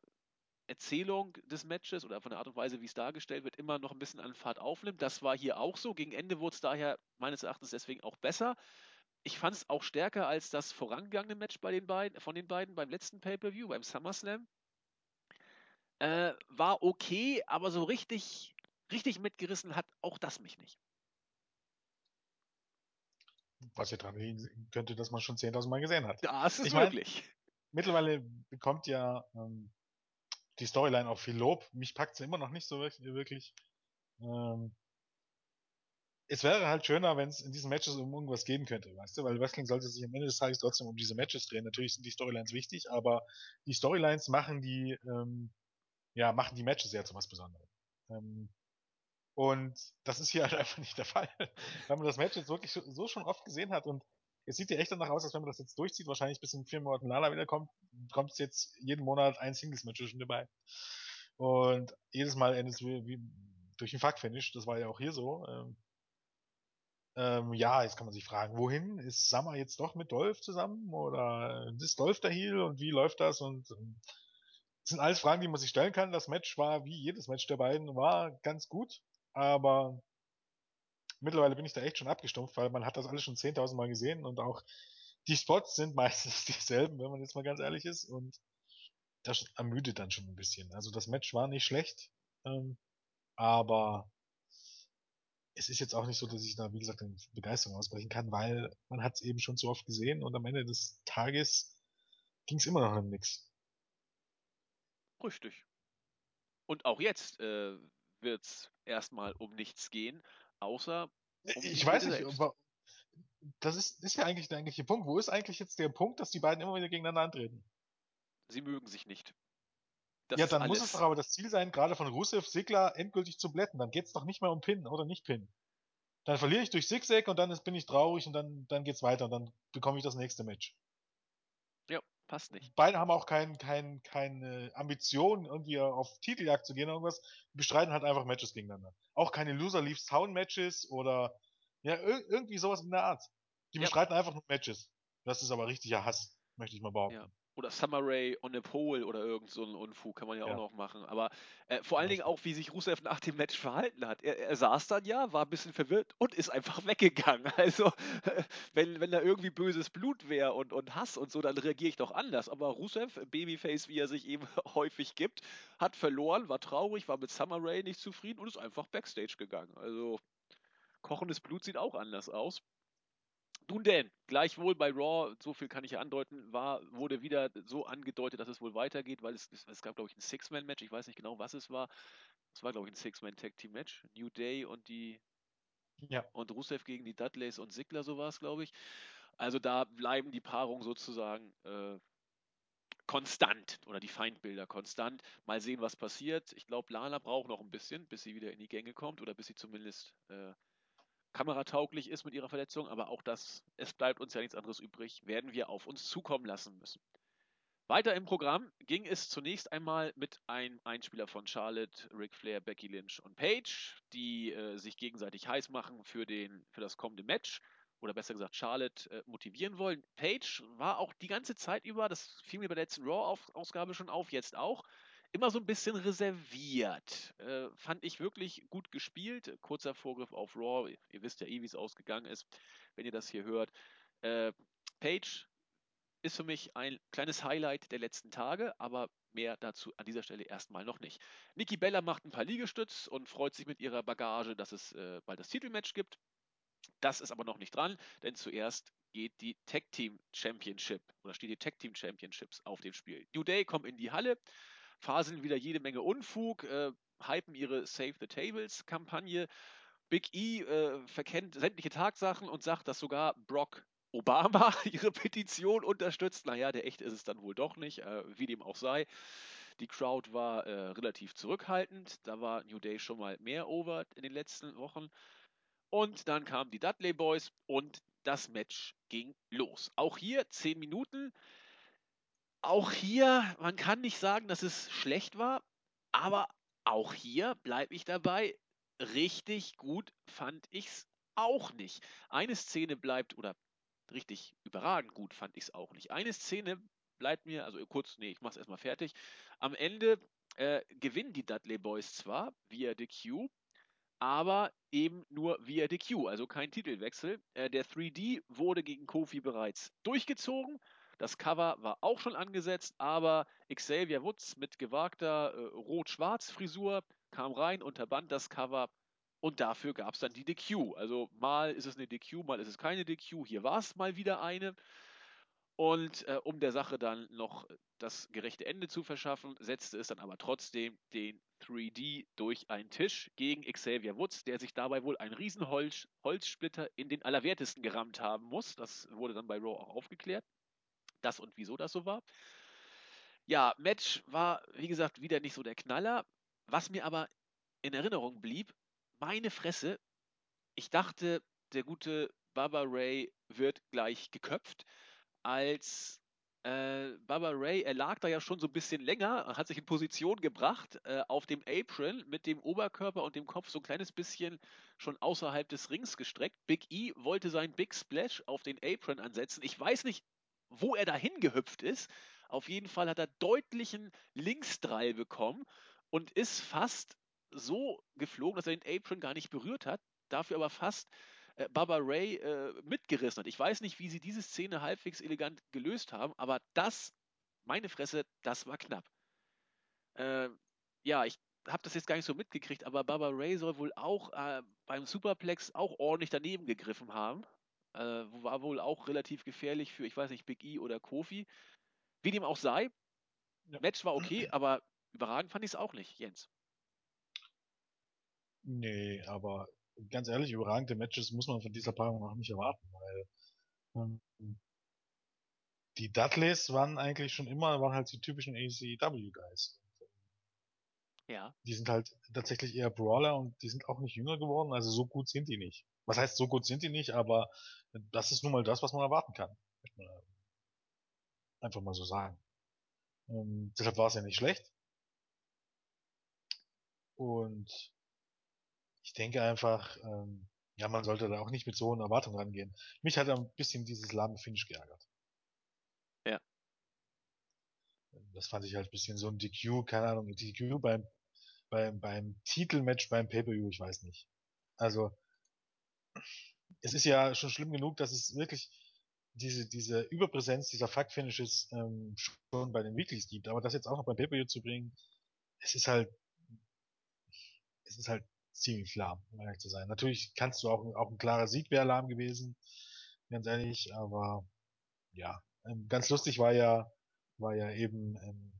S1: Erzählung des Matches oder von der Art und Weise, wie es dargestellt wird, immer noch ein bisschen an Fahrt aufnimmt. Das war hier auch so. Gegen Ende wurde es daher meines Erachtens deswegen auch besser. Ich fand es auch stärker als das vorangegangene Match bei den beiden, von den beiden beim letzten Pay-Per-View, beim SummerSlam. Äh, war okay, aber so richtig, richtig mitgerissen hat auch das mich nicht.
S2: Was ja dran liegen könnte, dass man schon 10.000 Mal gesehen hat.
S1: Das ist
S2: ich
S1: möglich.
S2: Mein, mittlerweile bekommt ja ähm, die Storyline auch viel Lob. Mich packt sie immer noch nicht so wirklich. Ähm, es wäre halt schöner, wenn es in diesen Matches um irgendwas gehen könnte, weißt du, weil Wrestling sollte sich am Ende des Tages trotzdem um diese Matches drehen. Natürlich sind die Storylines wichtig, aber die Storylines machen die, ähm, ja, machen die Matches ja zu was Besonderem. Ähm, und das ist hier halt einfach nicht der Fall. Wenn man das Match jetzt wirklich so schon oft gesehen hat und es sieht ja echt danach aus, als wenn man das jetzt durchzieht, wahrscheinlich bis in vier Monaten Lala wiederkommt, kommt es jetzt jeden Monat ein Singles-Match zwischen dabei. Und jedes Mal endet es wie, wie durch ein Fuck-Finish, das war ja auch hier so. Ähm, ähm, ja, jetzt kann man sich fragen, wohin? Ist Summer jetzt doch mit Dolph zusammen? Oder ist Dolph der Heel und wie läuft das? Und ähm, das sind alles Fragen, die man sich stellen kann. Das Match war, wie jedes Match der beiden, war ganz gut, aber mittlerweile bin ich da echt schon abgestumpft, weil man hat das alles schon 10.000 Mal gesehen und auch die Spots sind meistens dieselben, wenn man jetzt mal ganz ehrlich ist und das ermüdet dann schon ein bisschen. Also das Match war nicht schlecht, ähm, aber es ist jetzt auch nicht so, dass ich da, wie gesagt, in Begeisterung ausbrechen kann, weil man hat es eben schon so oft gesehen und am Ende des Tages ging es immer noch um nichts.
S1: Richtig. Und auch jetzt äh, wird es erstmal um nichts gehen, außer um
S2: Ich weiß nicht, aber das ist, ist ja eigentlich der eigentliche Punkt. Wo ist eigentlich jetzt der Punkt, dass die beiden immer wieder gegeneinander antreten?
S1: Sie mögen sich nicht.
S2: Das ja, dann muss es doch aber das Ziel sein, gerade von Rusev Sigler endgültig zu blätten. Dann geht es doch nicht mehr um Pin oder nicht Pin. Dann verliere ich durch Zigzag und dann ist, bin ich traurig und dann, dann geht's weiter und dann bekomme ich das nächste Match.
S1: Passt nicht.
S2: Beide haben auch kein, kein, keine Ambition, irgendwie auf Titeljagd zu gehen oder irgendwas. Die bestreiten halt einfach Matches gegeneinander. Auch keine Loser Leaves Town Matches oder ja, irgendwie sowas in der Art. Die ja. bestreiten einfach nur Matches. Das ist aber richtiger Hass, möchte ich mal behaupten.
S1: Ja oder Summer Ray on a Pole oder irgend so ein Unfug kann man ja, ja. auch noch machen. Aber äh, vor allen Dingen auch, wie sich Rusev nach dem Match verhalten hat. Er, er, saß dann ja, war ein bisschen verwirrt und ist einfach weggegangen. Also, äh, wenn, wenn da irgendwie böses Blut wäre und, und Hass und so, dann reagiere ich doch anders. Aber Rusev, Babyface, wie er sich eben häufig gibt, hat verloren, war traurig, war mit Summer Ray nicht zufrieden und ist einfach Backstage gegangen. Also, kochendes Blut sieht auch anders aus. Nun denn, gleichwohl bei Raw, so viel kann ich ja andeuten, war, wurde wieder so angedeutet, dass es wohl weitergeht, weil es, es, es gab, glaube ich, ein Six-Man-Match, ich weiß nicht genau, was es war. Es war, glaube ich, ein Six-Man-Tag-Team-Match. New Day und die
S2: ja.
S1: und Rusev gegen die Dudleys und Sigler, so war es, glaube ich. Also da bleiben die Paarungen sozusagen äh, konstant oder die Feindbilder konstant. Mal sehen, was passiert. Ich glaube, Lana braucht noch ein bisschen, bis sie wieder in die Gänge kommt oder bis sie zumindest äh, kameratauglich ist mit ihrer Verletzung, aber auch das, es bleibt uns ja nichts anderes übrig, werden wir auf uns zukommen lassen müssen. Weiter im Programm ging es zunächst einmal mit einem Einspieler von Charlotte, Ric Flair, Becky Lynch und Paige, die äh, sich gegenseitig heiß machen für, den, für das kommende Match oder besser gesagt Charlotte äh, motivieren wollen. Paige war auch die ganze Zeit über, das fiel mir bei der letzten Raw-Ausgabe schon auf, jetzt auch, immer so ein bisschen reserviert. Äh, fand ich wirklich gut gespielt. Kurzer Vorgriff auf Raw. Ihr wisst ja eh, wie es ausgegangen ist, wenn ihr das hier hört. Äh, Page ist für mich ein kleines Highlight der letzten Tage, aber mehr dazu an dieser Stelle erstmal noch nicht. Nikki Bella macht ein paar Liegestütz und freut sich mit ihrer Bagage, dass es äh, bald das Titelmatch gibt. Das ist aber noch nicht dran, denn zuerst geht die Tag Team Championship oder steht die Tag Team Championships auf dem Spiel. New Day kommt in die Halle, faseln wieder jede Menge Unfug, äh, hypen ihre Save the Tables Kampagne. Big E äh, verkennt sämtliche Tatsachen und sagt, dass sogar Brock Obama ihre Petition unterstützt. Naja, der echte ist es dann wohl doch nicht, äh, wie dem auch sei. Die Crowd war äh, relativ zurückhaltend. Da war New Day schon mal mehr over in den letzten Wochen. Und dann kamen die Dudley Boys und das Match ging los. Auch hier 10 Minuten auch hier, man kann nicht sagen, dass es schlecht war, aber auch hier bleibe ich dabei. Richtig gut fand ich's auch nicht. Eine Szene bleibt, oder richtig überragend gut fand ich es auch nicht. Eine Szene bleibt mir, also kurz, nee, ich mach's erstmal fertig. Am Ende äh, gewinnen die Dudley Boys zwar via DQ, aber eben nur via DQ, also kein Titelwechsel. Äh, der 3D wurde gegen Kofi bereits durchgezogen. Das Cover war auch schon angesetzt, aber Xavier Woods mit gewagter äh, Rot-Schwarz-Frisur kam rein, unterband das Cover und dafür gab es dann die DQ. Also mal ist es eine DQ, mal ist es keine DQ. Hier war es mal wieder eine. Und äh, um der Sache dann noch das gerechte Ende zu verschaffen, setzte es dann aber trotzdem den 3D durch einen Tisch gegen Xavier Woods, der sich dabei wohl einen riesen Holz Holzsplitter in den Allerwertesten gerammt haben muss. Das wurde dann bei Raw auch aufgeklärt. Das und wieso das so war. Ja, Match war, wie gesagt, wieder nicht so der Knaller. Was mir aber in Erinnerung blieb, meine Fresse, ich dachte, der gute Baba Ray wird gleich geköpft als äh, Baba Ray, er lag da ja schon so ein bisschen länger, hat sich in Position gebracht, äh, auf dem Apron mit dem Oberkörper und dem Kopf so ein kleines bisschen schon außerhalb des Rings gestreckt. Big E wollte seinen Big Splash auf den Apron ansetzen. Ich weiß nicht, wo er dahin gehüpft ist. Auf jeden Fall hat er deutlichen Linksdrall bekommen und ist fast so geflogen, dass er den Apron gar nicht berührt hat, dafür aber fast äh, Baba Ray äh, mitgerissen hat. Ich weiß nicht, wie sie diese Szene halbwegs elegant gelöst haben, aber das, meine Fresse, das war knapp. Äh, ja, ich habe das jetzt gar nicht so mitgekriegt, aber Baba Ray soll wohl auch äh, beim Superplex auch ordentlich daneben gegriffen haben. Äh, war wohl auch relativ gefährlich für, ich weiß nicht, Big E oder Kofi. Wie dem auch sei, ja. Match war okay, aber überragend fand ich es auch nicht, Jens.
S2: Nee, aber ganz ehrlich, überragende Matches muss man von dieser Paarung auch nicht erwarten, weil ähm, die Dudleys waren eigentlich schon immer, waren halt die typischen ACW-Guys.
S1: Ja.
S2: Die sind halt tatsächlich eher Brawler und die sind auch nicht jünger geworden, also so gut sind die nicht. Was heißt, so gut sind die nicht, aber das ist nun mal das, was man erwarten kann. Einfach mal so sagen. Ähm, deshalb war es ja nicht schlecht. Und ich denke einfach, ähm, ja, man sollte da auch nicht mit so hohen Erwartungen rangehen. Mich hat ein bisschen dieses lahme Finish geärgert.
S1: Ja.
S2: Das fand ich halt ein bisschen so ein DQ, keine Ahnung, DQ beim, beim, beim Titelmatch beim Pay-Per-View, ich weiß nicht. Also, es ist ja schon schlimm genug, dass es wirklich diese, diese Überpräsenz dieser Fuck-Finishes ähm, schon bei den Weeklies gibt, aber das jetzt auch noch beim Pay-Per-View zu bringen, es ist halt, es ist halt ziemlich lahm, um ehrlich zu sein. Natürlich kannst du auch, auch ein klarer Sieg wäre lahm gewesen, ganz ehrlich, aber ja. Ähm, ganz lustig war ja, war ja eben ähm,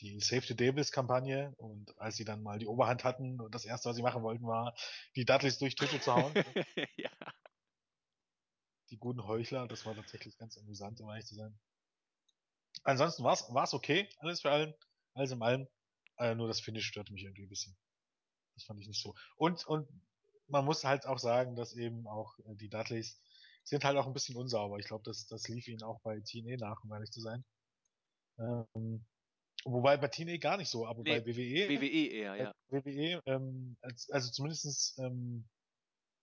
S2: die Save the Devils Kampagne und als sie dann mal die Oberhand hatten und das erste, was sie machen wollten, war, die Dudleys durch Tische zu hauen.
S1: ja.
S2: Die guten Heuchler, das war tatsächlich ganz amüsant, um ehrlich zu sein. Ansonsten war es okay, alles für allen, alles in allem. Äh, nur das Finish stört mich irgendwie ein bisschen. Das fand ich nicht so. Und, und man muss halt auch sagen, dass eben auch äh, die Dudleys sind halt auch ein bisschen unsauber. Ich glaube, das, das lief ihnen auch bei TNA nach, um ehrlich zu sein. Ähm, wobei bei TNA gar nicht so, aber nee, bei WWE.
S1: WWE eher, ja.
S2: WWE, ähm, als, also zumindestens ähm,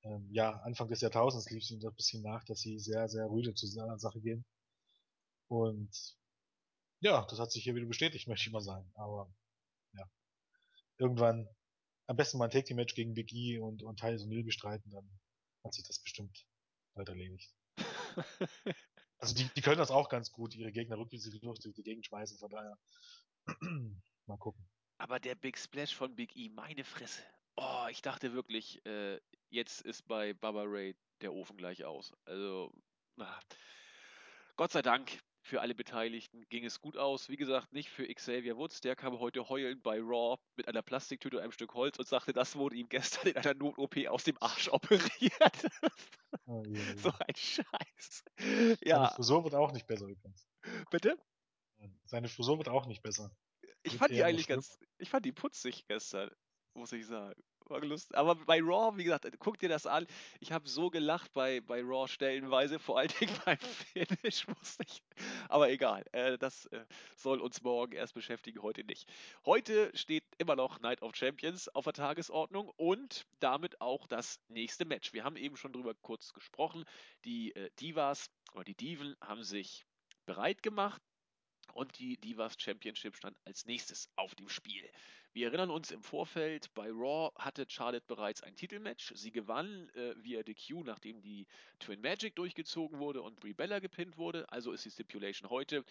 S2: ähm, ja, Anfang des Jahrtausends lief es ihnen ein bisschen nach, dass sie sehr, sehr rüde zu seiner Sache gehen. Und ja, das hat sich hier wieder bestätigt, möchte ich mal sagen. Aber ja, irgendwann am besten mal ein Take Team Match gegen Big E und, und Tyson Hill bestreiten, dann hat sich das bestimmt bald erledigt. also die, die können das auch ganz gut, ihre Gegner rückwärts durch die Gegend schmeißen, von daher mal gucken.
S1: Aber der Big Splash von Big E, meine Fresse. Oh, ich dachte wirklich, äh, jetzt ist bei Baba Ray der Ofen gleich aus. Also, na. Gott sei Dank für alle Beteiligten ging es gut aus. Wie gesagt, nicht für Xavier Woods. Der kam heute heulend bei Raw mit einer Plastiktüte und einem Stück Holz und sagte, das wurde ihm gestern in einer Not-OP aus dem Arsch operiert. Oh, je, je. So ein Scheiß. Ja.
S2: Seine Frisur wird auch nicht besser übrigens.
S1: Bitte?
S2: Seine Frisur wird auch nicht besser.
S1: Ich fand die eigentlich ganz, ich fand die putzig gestern, muss ich sagen. War lustig. Aber bei Raw, wie gesagt, guck dir das an. Ich habe so gelacht bei, bei Raw stellenweise, vor allen Dingen beim Finish musste ich. Aber egal, äh, das äh, soll uns morgen erst beschäftigen, heute nicht. Heute steht immer noch Night of Champions auf der Tagesordnung und damit auch das nächste Match. Wir haben eben schon drüber kurz gesprochen. Die äh, Divas oder die Diven haben sich bereit gemacht und die Divas Championship stand als nächstes auf dem Spiel. Wir erinnern uns im Vorfeld, bei Raw hatte Charlotte bereits ein Titelmatch. Sie gewann äh, via DQ, nachdem die Twin Magic durchgezogen wurde und Brie Bella gepinnt wurde. Also ist die Stipulation heute,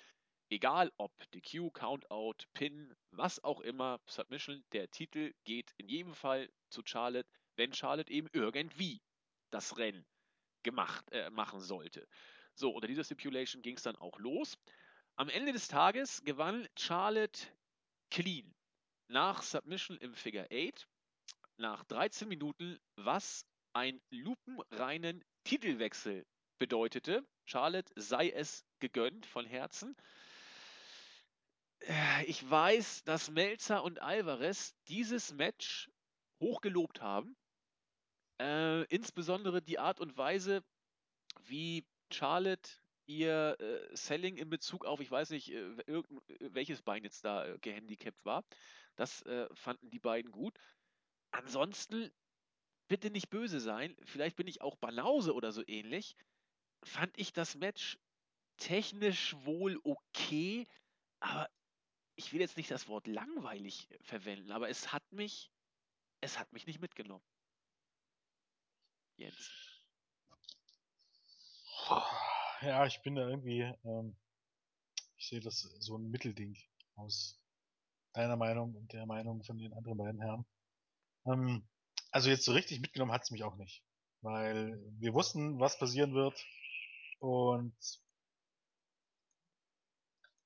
S1: egal ob DQ, Countout, Pin, was auch immer, Submission, der Titel geht in jedem Fall zu Charlotte, wenn Charlotte eben irgendwie das Rennen gemacht, äh, machen sollte. So, unter dieser Stipulation ging es dann auch los. Am Ende des Tages gewann Charlotte clean nach Submission im Figure 8 nach 13 Minuten, was ein lupenreinen Titelwechsel bedeutete. Charlotte sei es gegönnt von Herzen. Äh, ich weiß, dass Melzer und Alvarez dieses Match hochgelobt haben. Äh, insbesondere die Art und Weise, wie Charlotte ihr äh, Selling in Bezug auf, ich weiß nicht, äh, äh welches Bein jetzt da äh, gehandicapt war. Das äh, fanden die beiden gut. Ansonsten, bitte nicht böse sein, vielleicht bin ich auch Banause oder so ähnlich. Fand ich das Match technisch wohl okay, aber ich will jetzt nicht das Wort langweilig verwenden, aber es hat mich, es hat mich nicht mitgenommen. Jens.
S2: Ja, ich bin da irgendwie, ähm, ich sehe das so ein Mittelding aus deiner Meinung und der Meinung von den anderen beiden Herren. Ähm, also jetzt so richtig mitgenommen hat es mich auch nicht. Weil wir wussten, was passieren wird. Und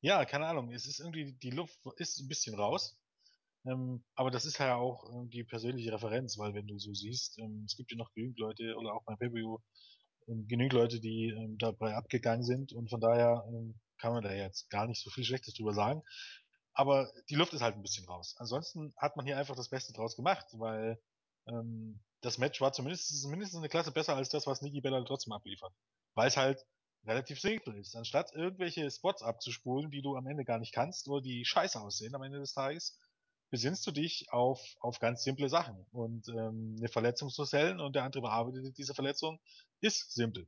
S2: ja, keine Ahnung, es ist irgendwie, die Luft ist ein bisschen raus. Ähm, aber das ist ja auch äh, die persönliche Referenz, weil wenn du so siehst, ähm, es gibt ja noch genügend Leute oder auch Preview ähm, genügend Leute, die ähm, dabei abgegangen sind und von daher ähm, kann man da jetzt gar nicht so viel Schlechtes drüber sagen. Aber die Luft ist halt ein bisschen raus. Ansonsten hat man hier einfach das Beste draus gemacht, weil ähm, das Match war zumindest zumindest eine Klasse besser als das, was Nikki Bella trotzdem abliefert. Weil es halt relativ simpel ist. Anstatt irgendwelche Spots abzuspulen, die du am Ende gar nicht kannst oder die scheiße aussehen am Ende des Tages, besinnst du dich auf, auf ganz simple Sachen. Und ähm, eine Verletzung zu sellen und der andere bearbeitet diese Verletzung, ist simpel.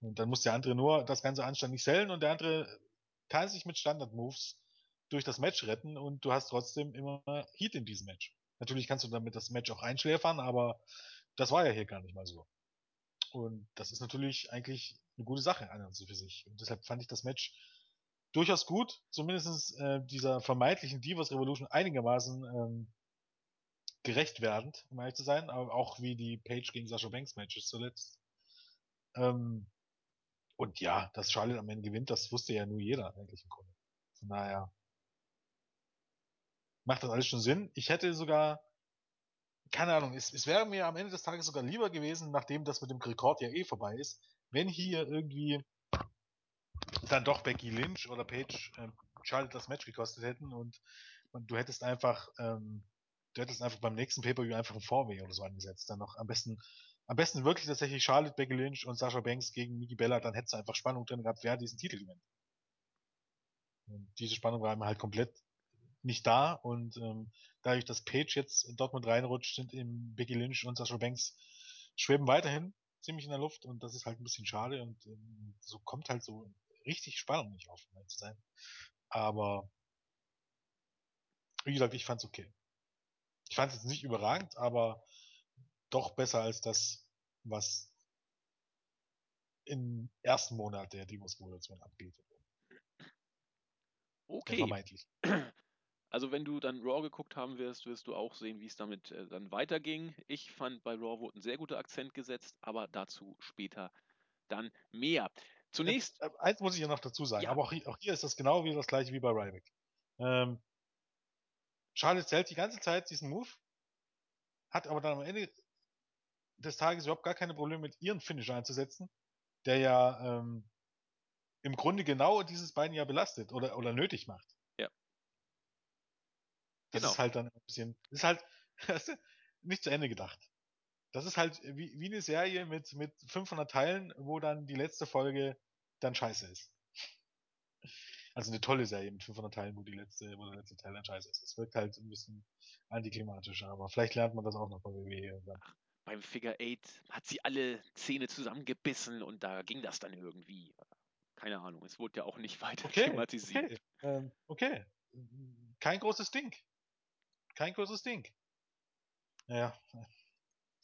S2: Und dann muss der andere nur das Ganze anständig sellen und der andere kann sich mit Standard-Moves durch das Match retten und du hast trotzdem immer Heat in diesem Match. Natürlich kannst du damit das Match auch einschläfern, aber das war ja hier gar nicht mal so. Und das ist natürlich eigentlich eine gute Sache an und für sich. Und deshalb fand ich das Match durchaus gut, zumindest äh, dieser vermeintlichen Divas Revolution einigermaßen ähm, gerecht werdend, um ehrlich zu sein, aber auch wie die Page gegen Sasha Banks Matches zuletzt. Ähm, und ja, dass Charlotte am Ende gewinnt, das wusste ja nur jeder eigentlich im Grunde. Von daher macht das alles schon Sinn. Ich hätte sogar, keine Ahnung, es, es wäre mir am Ende des Tages sogar lieber gewesen, nachdem das mit dem Rekord ja eh vorbei ist, wenn hier irgendwie dann doch Becky Lynch oder Paige ähm, Charlotte das Match gekostet hätten und, und du hättest einfach, ähm, du hättest einfach beim nächsten Pay-Per-View einfach ein Vorweg oder so angesetzt. Dann noch am besten, am besten wirklich tatsächlich Charlotte, Becky Lynch und Sasha Banks gegen Nikki Bella, dann hättest du einfach Spannung drin gehabt, wer diesen Titel gewinnt. Und diese Spannung war immer halt komplett nicht da und ähm, dadurch, dass Page jetzt in Dortmund reinrutscht, sind eben Becky Lynch und Sasha Banks schweben weiterhin ziemlich in der Luft und das ist halt ein bisschen schade und ähm, so kommt halt so richtig Spannung nicht auf, um zu sein. Aber wie gesagt, ich fand's okay. Ich fand's jetzt nicht überragend, aber doch besser als das, was im ersten Monat der Demos-Revolution abgeht.
S1: Okay. vermeintlich. Also wenn du dann Raw geguckt haben wirst, wirst du auch sehen, wie es damit äh, dann weiterging. Ich fand, bei Raw wurde ein sehr guter Akzent gesetzt, aber dazu später dann mehr. Zunächst.
S2: Äh, eins muss ich ja noch dazu sagen, ja. aber auch hier, auch hier, ist das genau wie das gleiche wie bei Ryback. Ähm, Charlotte zählt die ganze Zeit diesen Move, hat aber dann am Ende des Tages überhaupt gar keine Probleme mit ihren Finisher einzusetzen, der ja ähm, im Grunde genau dieses Bein ja belastet oder, oder nötig macht. Das genau. ist halt dann ein bisschen, ist halt, nicht zu Ende gedacht. Das ist halt wie, wie eine Serie mit, mit 500 Teilen, wo dann die letzte Folge dann scheiße ist. Also eine tolle Serie mit 500 Teilen, wo die letzte, wo der letzte Teil dann scheiße ist. Es wirkt halt ein bisschen antiklimatisch, aber vielleicht lernt man das auch noch bei WWE irgendwann.
S1: Beim Figure 8 hat sie alle Zähne zusammengebissen und da ging das dann irgendwie. Keine Ahnung, es wurde ja auch nicht weiter
S2: Okay,
S1: thematisiert.
S2: okay, ähm, okay. Kein großes Ding. Kein großes Ding. Naja,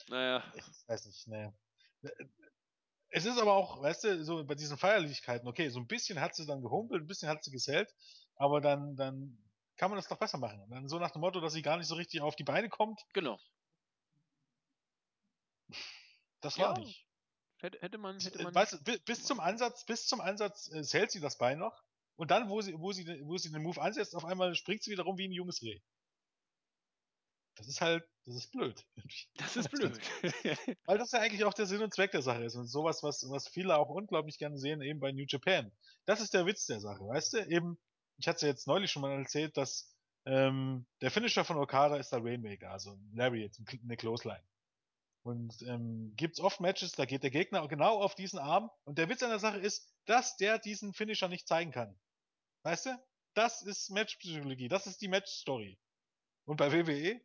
S1: Naja,
S2: ich weiß nicht, naja. Es ist aber auch, weißt du, so bei diesen Feierlichkeiten, okay, so ein bisschen hat sie dann gehumpelt, ein bisschen hat sie gesellt, aber dann, dann kann man das doch besser machen. Und dann so nach dem Motto, dass sie gar nicht so richtig auf die Beine kommt,
S1: genau.
S2: das
S1: Ja,
S2: war nicht.
S1: Hätte, hätte man, hätte man.
S2: Weißt du, bi- bis zum Ansatz, bis zum Ansatz äh, hält sie das Bein noch. Und dann, wo sie, wo sie, wo sie den Move ansetzt, auf einmal springt sie wieder rum wie ein junges Reh. Das ist halt, das ist blöd.
S1: das ist blöd.
S2: Weil das ja eigentlich auch der Sinn und Zweck der Sache ist. Und sowas, was, was viele auch unglaublich gerne sehen, eben bei New Japan. Das ist der Witz der Sache, weißt du? Eben, ich hatte ja jetzt neulich schon mal erzählt, dass ähm, der Finisher von Okada ist der Rainmaker, also ein Lariat, ein- eine Clothesline. Und ähm, gibt's oft Matches, da geht der Gegner genau auf diesen Arm. Und der Witz an der Sache ist, dass der diesen Finisher nicht zeigen kann. Weißt du? Das ist Matchpsychologie, das ist die Matchstory. Und bei WWE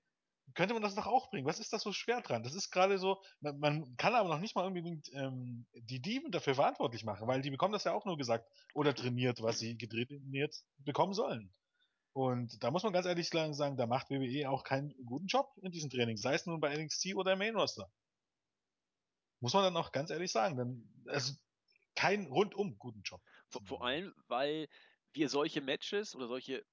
S2: könnte man das doch auch bringen. Was ist das so schwer dran? Das ist gerade so, man, man kann aber noch nicht mal unbedingt ähm, die Dieben dafür verantwortlich machen, weil die bekommen das ja auch nur gesagt oder trainiert, was sie trainiert bekommen sollen. Und da muss man ganz ehrlich sagen, da macht WWE auch keinen guten Job in diesem Training, sei es nun bei NXT oder im Main Roster. Muss man dann auch ganz ehrlich sagen, denn also keinen rundum guten Job.
S1: Vor, vor allem, weil wir solche Matches oder solche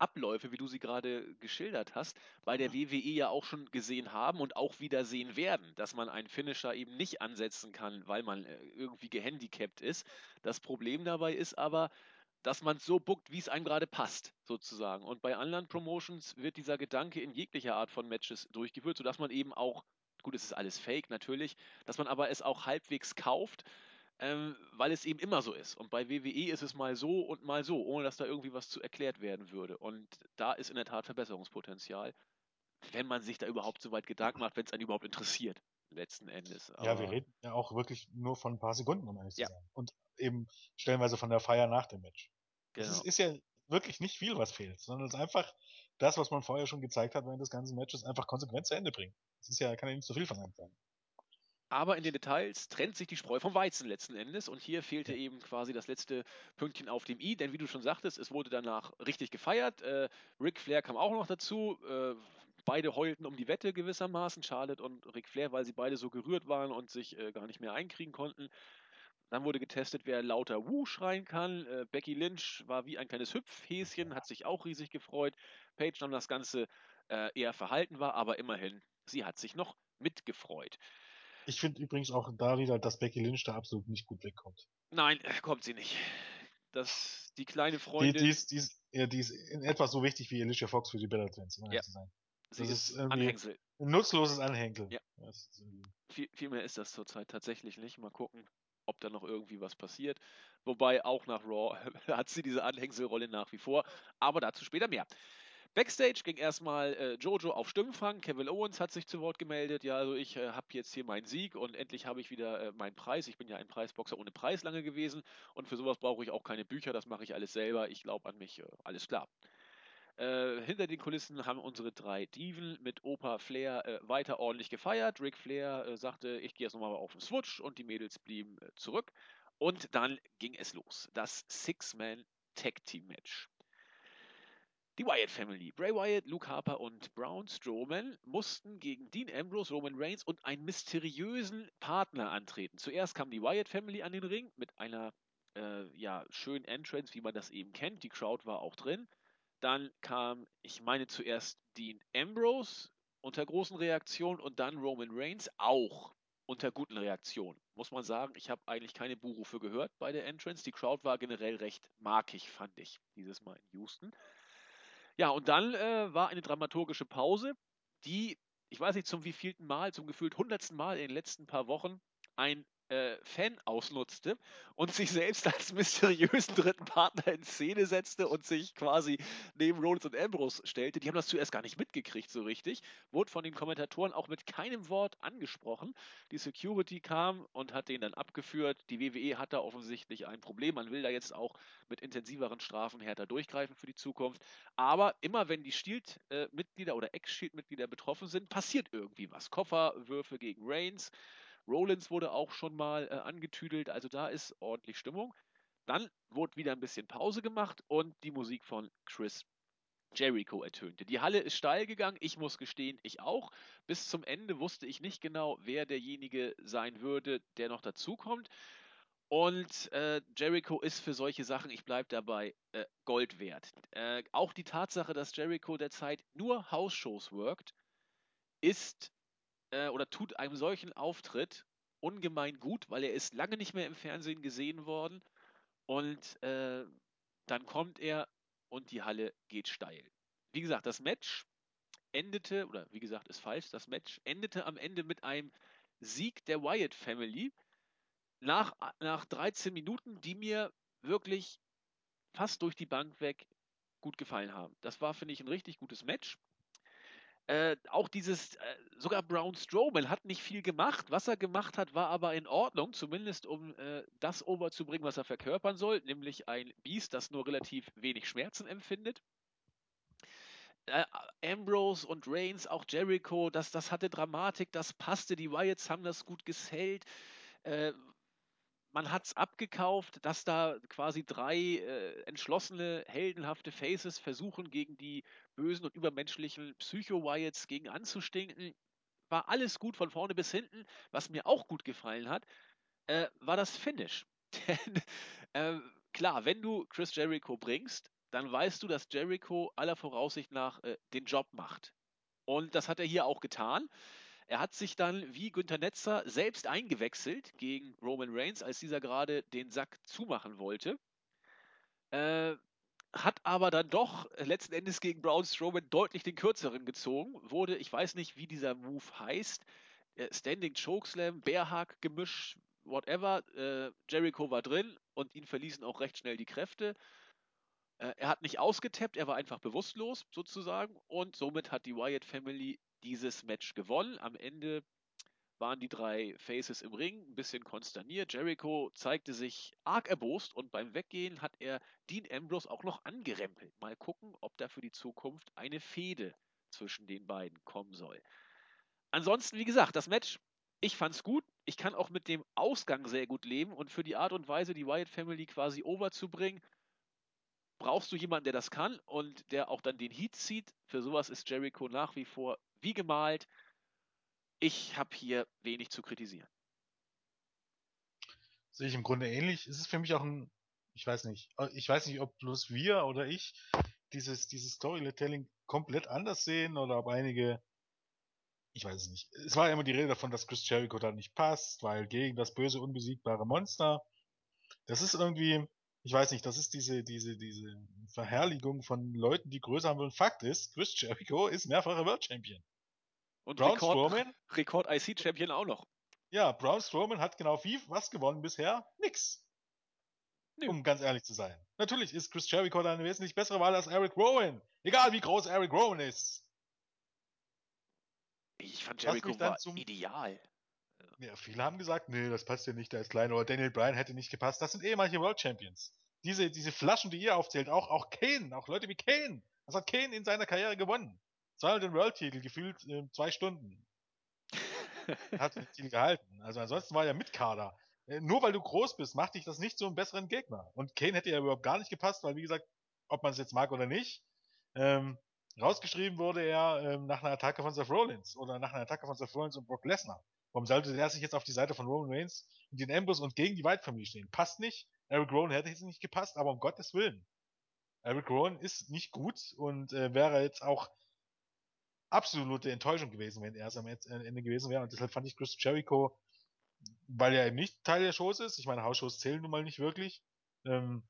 S1: Match-Abläufe, wie du sie gerade geschildert hast, bei der WWE ja auch schon gesehen haben und auch wieder sehen werden, dass man einen Finisher eben nicht ansetzen kann, weil man äh, irgendwie gehandicapt ist. Das Problem dabei ist aber, dass man es so buckt, wie es einem gerade passt, sozusagen. Und bei anderen Promotions wird dieser Gedanke in jeglicher Art von Matches durchgeführt, sodass man eben auch, gut, es ist alles fake natürlich, dass man aber es auch halbwegs kauft, ähm, weil es eben immer so ist. Und bei WWE ist es mal so und mal so, ohne dass da irgendwie was zu erklärt werden würde. Und da ist in der Tat Verbesserungspotenzial, wenn man sich da überhaupt so weit Gedanken macht, wenn es einen überhaupt interessiert, letzten Endes.
S2: Ja, wir
S1: Aber
S2: reden ja auch wirklich nur von ein paar Sekunden, um ehrlich
S1: Ja.
S2: zu sein. Und eben stellenweise von der Feier nach dem Match.
S1: Genau.
S2: ist, ist ja wirklich nicht viel, was fehlt, sondern es ist einfach das, was man vorher schon gezeigt hat während des ganzen Matches, einfach konsequent zu Ende bringen. Das ist ja, kann ja nicht so viel verlangt sein.
S1: Aber in den Details trennt sich die Spreu vom Weizen letzten Endes. Und hier fehlte eben quasi das letzte Pünktchen auf dem i. Denn wie du schon sagtest, es wurde danach richtig gefeiert. Äh, Ric Flair kam auch noch dazu. Äh, beide heulten um die Wette gewissermaßen, Charlotte und Ric Flair, weil sie beide so gerührt waren und sich äh, gar nicht mehr einkriegen konnten. Dann wurde getestet, wer lauter Woo schreien kann. Äh, Becky Lynch war wie ein kleines Hüpfhäschen, hat sich auch riesig gefreut. Paige nahm das Ganze äh, eher verhalten war, aber immerhin, sie hat sich noch mitgefreut.
S2: Ich finde übrigens auch da wieder, dass Becky Lynch da absolut nicht gut wegkommt.
S1: Nein, äh, kommt sie nicht. Das, die kleine
S2: Die,
S1: Freundin,
S2: die, ist, die, ist, ja, die ist in etwa so wichtig wie Alicia Fox für die Bella Twins, um
S1: Ja.
S2: zu sein.
S1: sie
S2: das
S1: ist
S2: ist
S1: Anhängsel.
S2: Ein nutzloses Anhänkel.
S1: Ja. Viel, viel mehr ist das zurzeit tatsächlich nicht. Mal gucken, ob da noch irgendwie was passiert. Wobei auch nach Raw hat sie diese Anhängselrolle nach wie vor. Aber dazu später mehr. Backstage ging erstmal äh, Jojo auf Stimmfang. Kevin Owens hat sich zu Wort gemeldet. Ja, also ich äh, habe jetzt hier meinen Sieg und endlich habe ich wieder äh, meinen Preis. Ich bin ja ein Preisboxer ohne Preis lange gewesen und für sowas brauche ich auch keine Bücher. Das mache ich alles selber. Ich glaube an mich. Äh, alles klar. Äh, hinter den Kulissen haben unsere drei Diven mit Opa Flair äh, weiter ordentlich gefeiert. Ric Flair sagte, ich gehe jetzt nochmal auf den Switch und die Mädels blieben zurück. Und dann ging es los. Das Six-Man Tag Team Match. Die Wyatt Family, Bray Wyatt, Luke Harper und Braun Strowman mussten gegen Dean Ambrose, Roman Reigns und einen mysteriösen Partner antreten. Zuerst kam die Wyatt Family an den Ring mit einer äh, ja, schönen Entrance, wie man das eben kennt. Die Crowd war auch drin. Dann kam, ich meine zuerst Dean Ambrose unter großen Reaktionen und dann Roman Reigns auch unter guten Reaktionen. Muss man sagen, ich habe eigentlich keine Buhrufe gehört bei der Entrance. Die Crowd war generell recht markig, fand ich, dieses Mal in Houston. Ja, und dann äh, war eine dramaturgische Pause, die, ich weiß nicht zum wievielten Mal, zum gefühlt hundertsten Mal in den letzten paar Wochen ein äh, Fan ausnutzte und sich selbst als mysteriösen dritten Partner in Szene setzte und sich quasi neben Rollins und Ambrose stellte. Die haben das zuerst gar nicht mitgekriegt so richtig, wurde von den Kommentatoren auch mit keinem Wort angesprochen. Die Security kam und hat den dann abgeführt. Die WWE hat da offensichtlich ein Problem. Man will da jetzt auch mit intensiveren Strafen härter durchgreifen für die Zukunft. Aber immer wenn die Shield-Mitglieder oder Ex-Shield-Mitglieder betroffen sind, passiert irgendwie was. Kofferwürfe gegen Reigns, Rollins wurde auch schon mal äh, angetüdelt, also da ist ordentlich Stimmung. Dann wurde wieder ein bisschen Pause gemacht und die Musik von Chris Jericho ertönte. Die Halle ist steil gegangen, ich muss gestehen, ich auch. Bis zum Ende wusste ich nicht genau, wer derjenige sein würde, der noch dazukommt. Und äh, Jericho ist für solche Sachen, ich bleibe dabei, äh, Gold wert. Äh, auch die Tatsache, dass Jericho derzeit nur House-Shows workt, ist äh, oder tut einem solchen Auftritt ungemein gut, weil er ist lange nicht mehr im Fernsehen gesehen worden. Und äh, dann kommt er und die Halle geht steil. Wie gesagt, das Match endete, oder wie gesagt, ist falsch, das Match endete am Ende mit einem Sieg der Wyatt Family nach, nach 13 Minuten, die mir wirklich fast durch die Bank weg gut gefallen haben. Das war, finde ich, ein richtig gutes Match. Äh, auch dieses, äh, sogar Braun Strowman hat nicht viel gemacht. Was er gemacht hat, war aber in Ordnung, zumindest um äh, das overzubringen, was er verkörpern soll, nämlich ein Biest, das nur relativ wenig Schmerzen empfindet. Äh, Ambrose und Reigns, auch Jericho, das, das hatte Dramatik, das passte. Die Wyatts haben das gut gesellt. Man hat es abgekauft, dass da quasi drei äh, entschlossene, heldenhafte Faces versuchen, gegen die bösen und übermenschlichen Psycho-Wyatts gegen anzustinken. War alles gut von vorne bis hinten. Was mir auch gut gefallen hat, äh, war das Finish. Denn äh, klar, wenn du Chris Jericho bringst, dann weißt du, dass Jericho aller Voraussicht nach äh, den Job macht. Und das hat er hier auch getan. Er hat sich dann wie Günter Netzer selbst eingewechselt gegen Roman Reigns, als dieser gerade den Sack zumachen wollte. Äh, hat aber dann doch letzten Endes gegen Braun Strowman deutlich den kürzeren gezogen. Wurde, ich weiß nicht, wie dieser Move heißt, äh, Standing Chokeslam, Bearhug, Gemisch, whatever. Äh, Jericho war drin und ihn verließen auch recht schnell die Kräfte. Äh, er hat nicht ausgetappt, er war einfach bewusstlos sozusagen und somit hat die Wyatt Family dieses Match gewonnen. Am Ende waren die drei Faces im Ring, ein bisschen konsterniert. Jericho zeigte sich arg erbost und beim Weggehen hat er Dean Ambrose auch noch angerempelt. Mal gucken, ob da für die Zukunft eine Fehde zwischen den beiden kommen soll. Ansonsten, wie gesagt, das Match, ich fand's gut. Ich kann auch mit dem Ausgang sehr gut leben und für die Art und Weise, die Wyatt Family quasi overzubringen, brauchst du jemanden, der das kann und der auch dann den Heat zieht. Für sowas ist Jericho nach wie vor wie gemalt. Ich habe hier wenig zu kritisieren.
S2: Sehe ich im Grunde ähnlich. Es ist für mich auch ein, ich weiß nicht, ich weiß nicht, ob bloß wir oder ich dieses, dieses Storytelling komplett anders sehen oder ob einige, ich weiß es nicht. Es war immer die Rede davon, dass Chris Jericho da nicht passt, weil gegen das böse, unbesiegbare Monster. Das ist irgendwie, ich weiß nicht, das ist diese, diese, diese Verherrlichung von Leuten, die größer haben wollen. Fakt ist, Chris Jericho ist mehrfacher World Champion.
S1: Und Braun Rekord, Strowman, Rekord IC Champion auch noch.
S2: Ja, Braun Strowman hat genau wie was gewonnen bisher? Nix. Nö. Um ganz ehrlich zu sein. Natürlich ist Chris Jericho eine wesentlich bessere Wahl als Eric Rowan. Egal wie groß Eric Rowan ist.
S1: Ich fand Jericho war ideal.
S2: Ja, viele haben gesagt, nee, das passt ja nicht, der ist klein. Oder Daniel Bryan hätte nicht gepasst. Das sind ehemalige World Champions. Diese, diese Flaschen, die ihr aufzählt, auch, auch Kane, auch Leute wie Kane. Was hat Kane in seiner Karriere gewonnen? Zweimal den World-Titel, gefühlt äh, zwei Stunden. hat den Titel gehalten. Also ansonsten war er mit Kader. Äh, nur weil du groß bist, macht dich das nicht zu einem besseren Gegner. Und Kane hätte ja überhaupt gar nicht gepasst, weil wie gesagt, ob man es jetzt mag oder nicht, ähm, rausgeschrieben wurde er ähm, nach einer Attacke von Seth Rollins oder nach einer Attacke von Seth Rollins und Brock Lesnar. Warum sollte der sich jetzt auf die Seite von Roman Reigns und den Ambrose und gegen die White Family stehen? Passt nicht. Eric Rowan hätte jetzt nicht gepasst, aber um Gottes Willen. Eric Rowan ist nicht gut und äh, wäre jetzt auch absolute Enttäuschung gewesen, wenn er es am äh, Ende gewesen wäre. Und deshalb fand ich Chris Jericho, weil er eben nicht Teil der Shows ist, ich meine, Hausshows zählen nun mal nicht wirklich, ähm,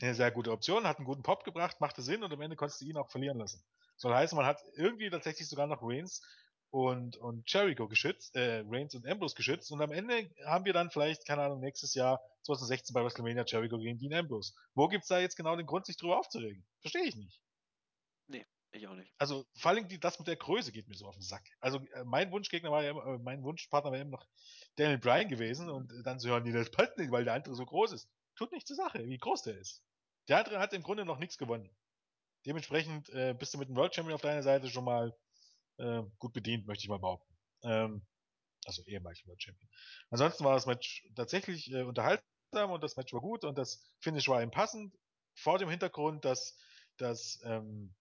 S2: eine sehr gute Option, hat einen guten Pop gebracht, machte Sinn und am Ende konntest du ihn auch verlieren lassen. Soll heißen, man hat irgendwie tatsächlich sogar noch Reigns und, und Jericho geschützt, äh, Reigns und Ambrose geschützt und am Ende haben wir dann vielleicht, keine Ahnung, nächstes Jahr 2016 bei WrestleMania Jericho gegen Dean Ambrose. Wo gibt's da jetzt genau den Grund, sich drüber aufzuregen? Verstehe ich nicht.
S1: Nee, ich auch nicht.
S2: Also vor allem die, das mit der Größe geht mir so auf den Sack. Also äh, mein Wunschgegner war ja äh, mein Wunschpartner war eben noch Daniel Bryan gewesen und dann so hören die das passt nicht, weil der andere so groß ist. Tut nicht zur Sache, wie groß der ist. Der andere hat im Grunde noch nichts gewonnen. Dementsprechend äh, bist du mit dem World Champion auf deiner Seite schon mal äh, gut bedient, möchte ich mal behaupten. Ähm, also ehemaliger World Champion. Ansonsten war das Match tatsächlich äh, unterhaltsam und das Match war gut und das Finish war ihm passend. Vor dem Hintergrund, dass, dass ähm,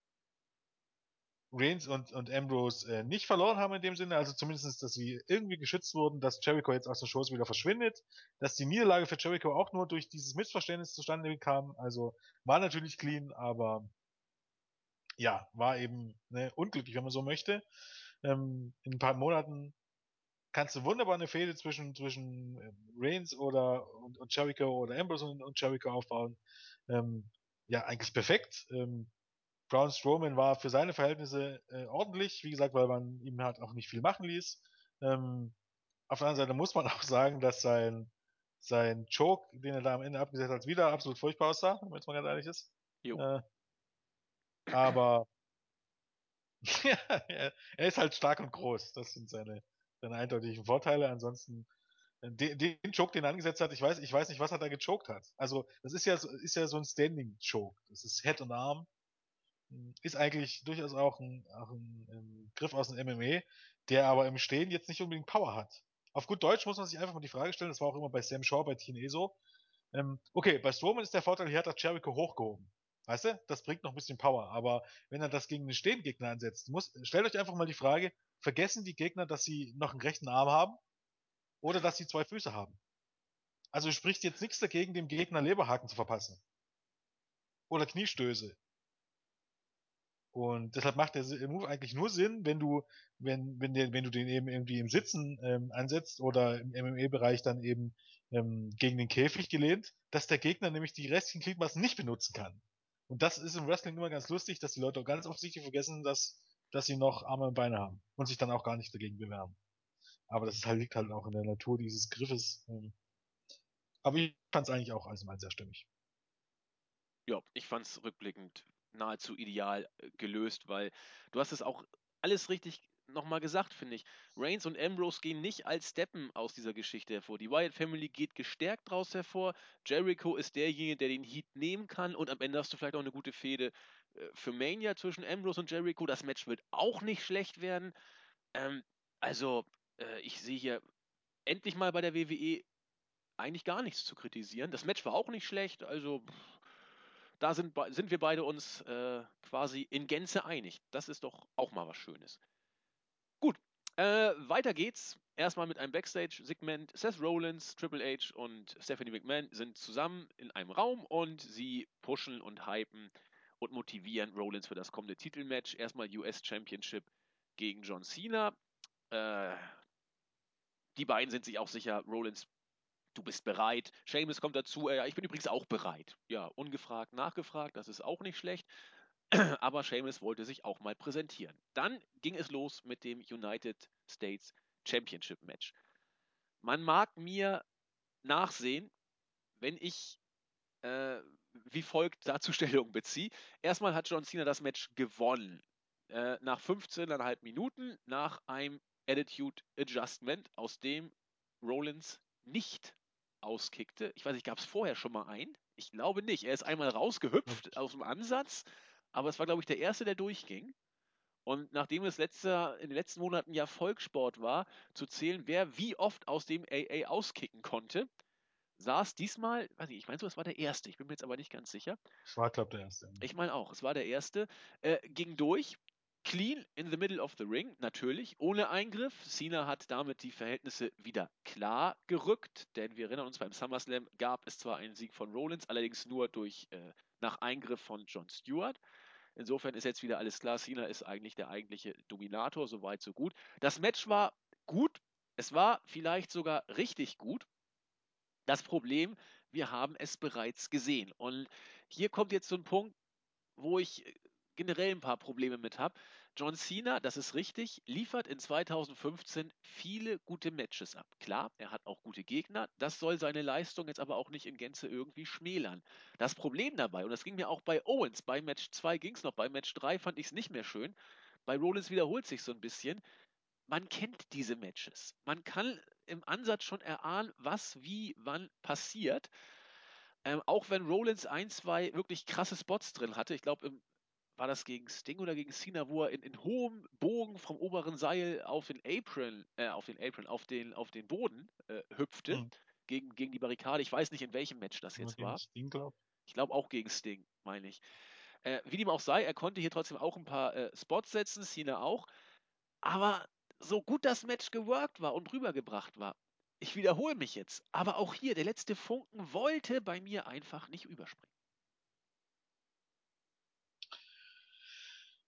S2: Reigns und, und Ambrose äh, nicht verloren haben in dem Sinne, also zumindest, dass sie irgendwie geschützt wurden, dass Jericho jetzt aus den Shows wieder verschwindet, dass die Niederlage für Jericho auch nur durch dieses Missverständnis zustande kam, also war natürlich clean, aber ja, war eben ne, unglücklich, wenn man so möchte. Ähm, in ein paar Monaten kannst du wunderbar eine Fehde zwischen, zwischen ähm, Reigns oder und, und Jericho oder Ambrose und, und Jericho aufbauen. Ähm, ja, eigentlich perfekt. Ähm, Braun Strowman war für seine Verhältnisse äh, ordentlich, wie gesagt, weil man ihm halt auch nicht viel machen ließ. Ähm, auf der anderen Seite muss man auch sagen, dass sein, sein Choke, den er da am Ende abgesetzt hat, wieder absolut furchtbar aussah, wenn man jetzt mal ganz ehrlich ist. Äh, aber ja, er ist halt stark und groß. Das sind seine, seine eindeutigen Vorteile. Ansonsten, äh, den, den Choke, den er angesetzt hat, ich weiß, ich weiß nicht, was er da gechoked hat. Also, das ist ja, ist ja so ein Standing-Choke. Das ist Head und Arm. Ist eigentlich durchaus auch ein, auch ein, ein Griff aus dem MMA, der aber im Stehen jetzt nicht unbedingt Power hat. Auf gut Deutsch muss man sich einfach mal die Frage stellen, das war auch immer bei Sam Shaw, bei TNA so. Ähm, okay, bei Strowman ist der Vorteil, hier hat er Jericho hochgehoben. Weißt du? Das bringt noch ein bisschen Power. Aber wenn er das gegen einen Stehengegner ansetzt, muss, stellt euch einfach mal die Frage, vergessen die Gegner, dass sie noch einen rechten Arm haben? Oder dass sie zwei Füße haben? Also spricht jetzt nichts dagegen, dem Gegner Leberhaken zu verpassen. Oder Kniestöße. Und deshalb macht der Move eigentlich nur Sinn, wenn du, wenn, wenn, der, wenn du den eben irgendwie im Sitzen ähm, ansetzt oder im MMA-Bereich dann eben ähm, gegen den Käfig gelehnt, dass der Gegner nämlich die restlichen Gliedmaßen nicht benutzen kann. Und das ist im Wrestling immer ganz lustig, dass die Leute auch ganz offensichtlich vergessen, dass, dass sie noch Arme und Beine haben und sich dann auch gar nicht dagegen bewerben. Aber das ist halt, liegt halt auch in der Natur dieses Griffes. Ähm. Aber ich fand es eigentlich auch mal sehr stimmig.
S1: Ja, ich fand es rückblickend nahezu ideal äh, gelöst, weil du hast es auch alles richtig nochmal gesagt, finde ich. Reigns und Ambrose gehen nicht als Steppen aus dieser Geschichte hervor. Die Wyatt Family geht gestärkt daraus hervor. Jericho ist derjenige, der den Heat nehmen kann und am Ende hast du vielleicht auch eine gute Fehde äh, für Mania zwischen Ambrose und Jericho. Das Match wird auch nicht schlecht werden. Ähm, also, äh, ich sehe hier endlich mal bei der WWE eigentlich gar nichts zu kritisieren. Das Match war auch nicht schlecht, also pff, da sind, sind wir beide uns äh, quasi in Gänze einig. Das ist doch auch mal was Schönes. Gut, äh, weiter geht's. Erstmal mit einem Backstage-Segment. Seth Rollins, Triple H und Stephanie McMahon sind zusammen in einem Raum und sie pushen und hypen und motivieren Rollins für das kommende Titelmatch. Erstmal US Championship gegen John Cena. Äh, die beiden sind sich auch sicher, Rollins, du bist bereit. Seamus kommt dazu, äh, ich bin übrigens auch bereit. Ja, ungefragt, nachgefragt, das ist auch nicht schlecht. Aber Seamus wollte sich auch mal präsentieren. Dann ging es los mit dem United States Championship Match. Man mag mir nachsehen, wenn ich äh, wie folgt dazu Stellung beziehe. Erstmal hat John Cena das Match gewonnen. Äh, nach 15,5 Minuten, nach einem Attitude Adjustment, aus dem Rollins nicht auskickte. Ich weiß nicht, gab es vorher schon mal einen? Ich glaube nicht. Er ist einmal rausgehüpft aus dem Ansatz aber es war, glaube ich, der erste, der durchging. Und nachdem es letzter, in den letzten Monaten ja Volkssport war, zu zählen, wer wie oft aus dem AA auskicken konnte, saß diesmal, weiß ich, ich meine so, es war der erste, ich bin mir jetzt aber nicht ganz sicher.
S2: Es war, glaube ich, der erste.
S1: Ich meine auch, es war der erste. Äh, ging durch, clean in the middle of the ring, natürlich, ohne Eingriff. Cena hat damit die Verhältnisse wieder klar gerückt, denn wir erinnern uns, beim SummerSlam gab es zwar einen Sieg von Rollins, allerdings nur durch äh, nach Eingriff von John Stewart. Insofern ist jetzt wieder alles klar. Cena ist eigentlich der eigentliche Dominator, soweit so gut. Das Match war gut. Es war vielleicht sogar richtig gut. Das Problem, wir haben es bereits gesehen. Und hier kommt jetzt so ein Punkt, wo ich generell ein paar Probleme mit habe. John Cena, das ist richtig, liefert in 2015 viele gute Matches ab. Klar, er hat auch gute Gegner. Das soll seine Leistung jetzt aber auch nicht in Gänze irgendwie schmälern. Das Problem dabei, und das ging mir auch bei Owens, bei Match 2 ging es noch, bei Match 3 fand ich es nicht mehr schön. Bei Rollins wiederholt sich so ein bisschen. Man kennt diese Matches. Man kann im Ansatz schon erahnen, was, wie, wann passiert. Ähm, auch wenn Rollins ein, zwei wirklich krasse Spots drin hatte. Ich glaube, war das gegen Sting oder gegen Cena, wo er in, in hohem Bogen vom oberen Seil auf den Apron, äh, auf den Apron, auf den, auf den Boden äh, hüpfte. Mhm. Gegen, gegen die Barrikade. Ich weiß nicht, in welchem Match das jetzt war. Sting, glaub. Ich glaube auch gegen Sting, meine ich. Äh, wie dem auch sei, er konnte hier trotzdem auch ein paar äh, Spots setzen, Cena auch. Aber so gut das Match geworkt war und rübergebracht war, ich wiederhole mich jetzt, aber auch hier, der letzte Funken wollte bei mir einfach nicht überspringen.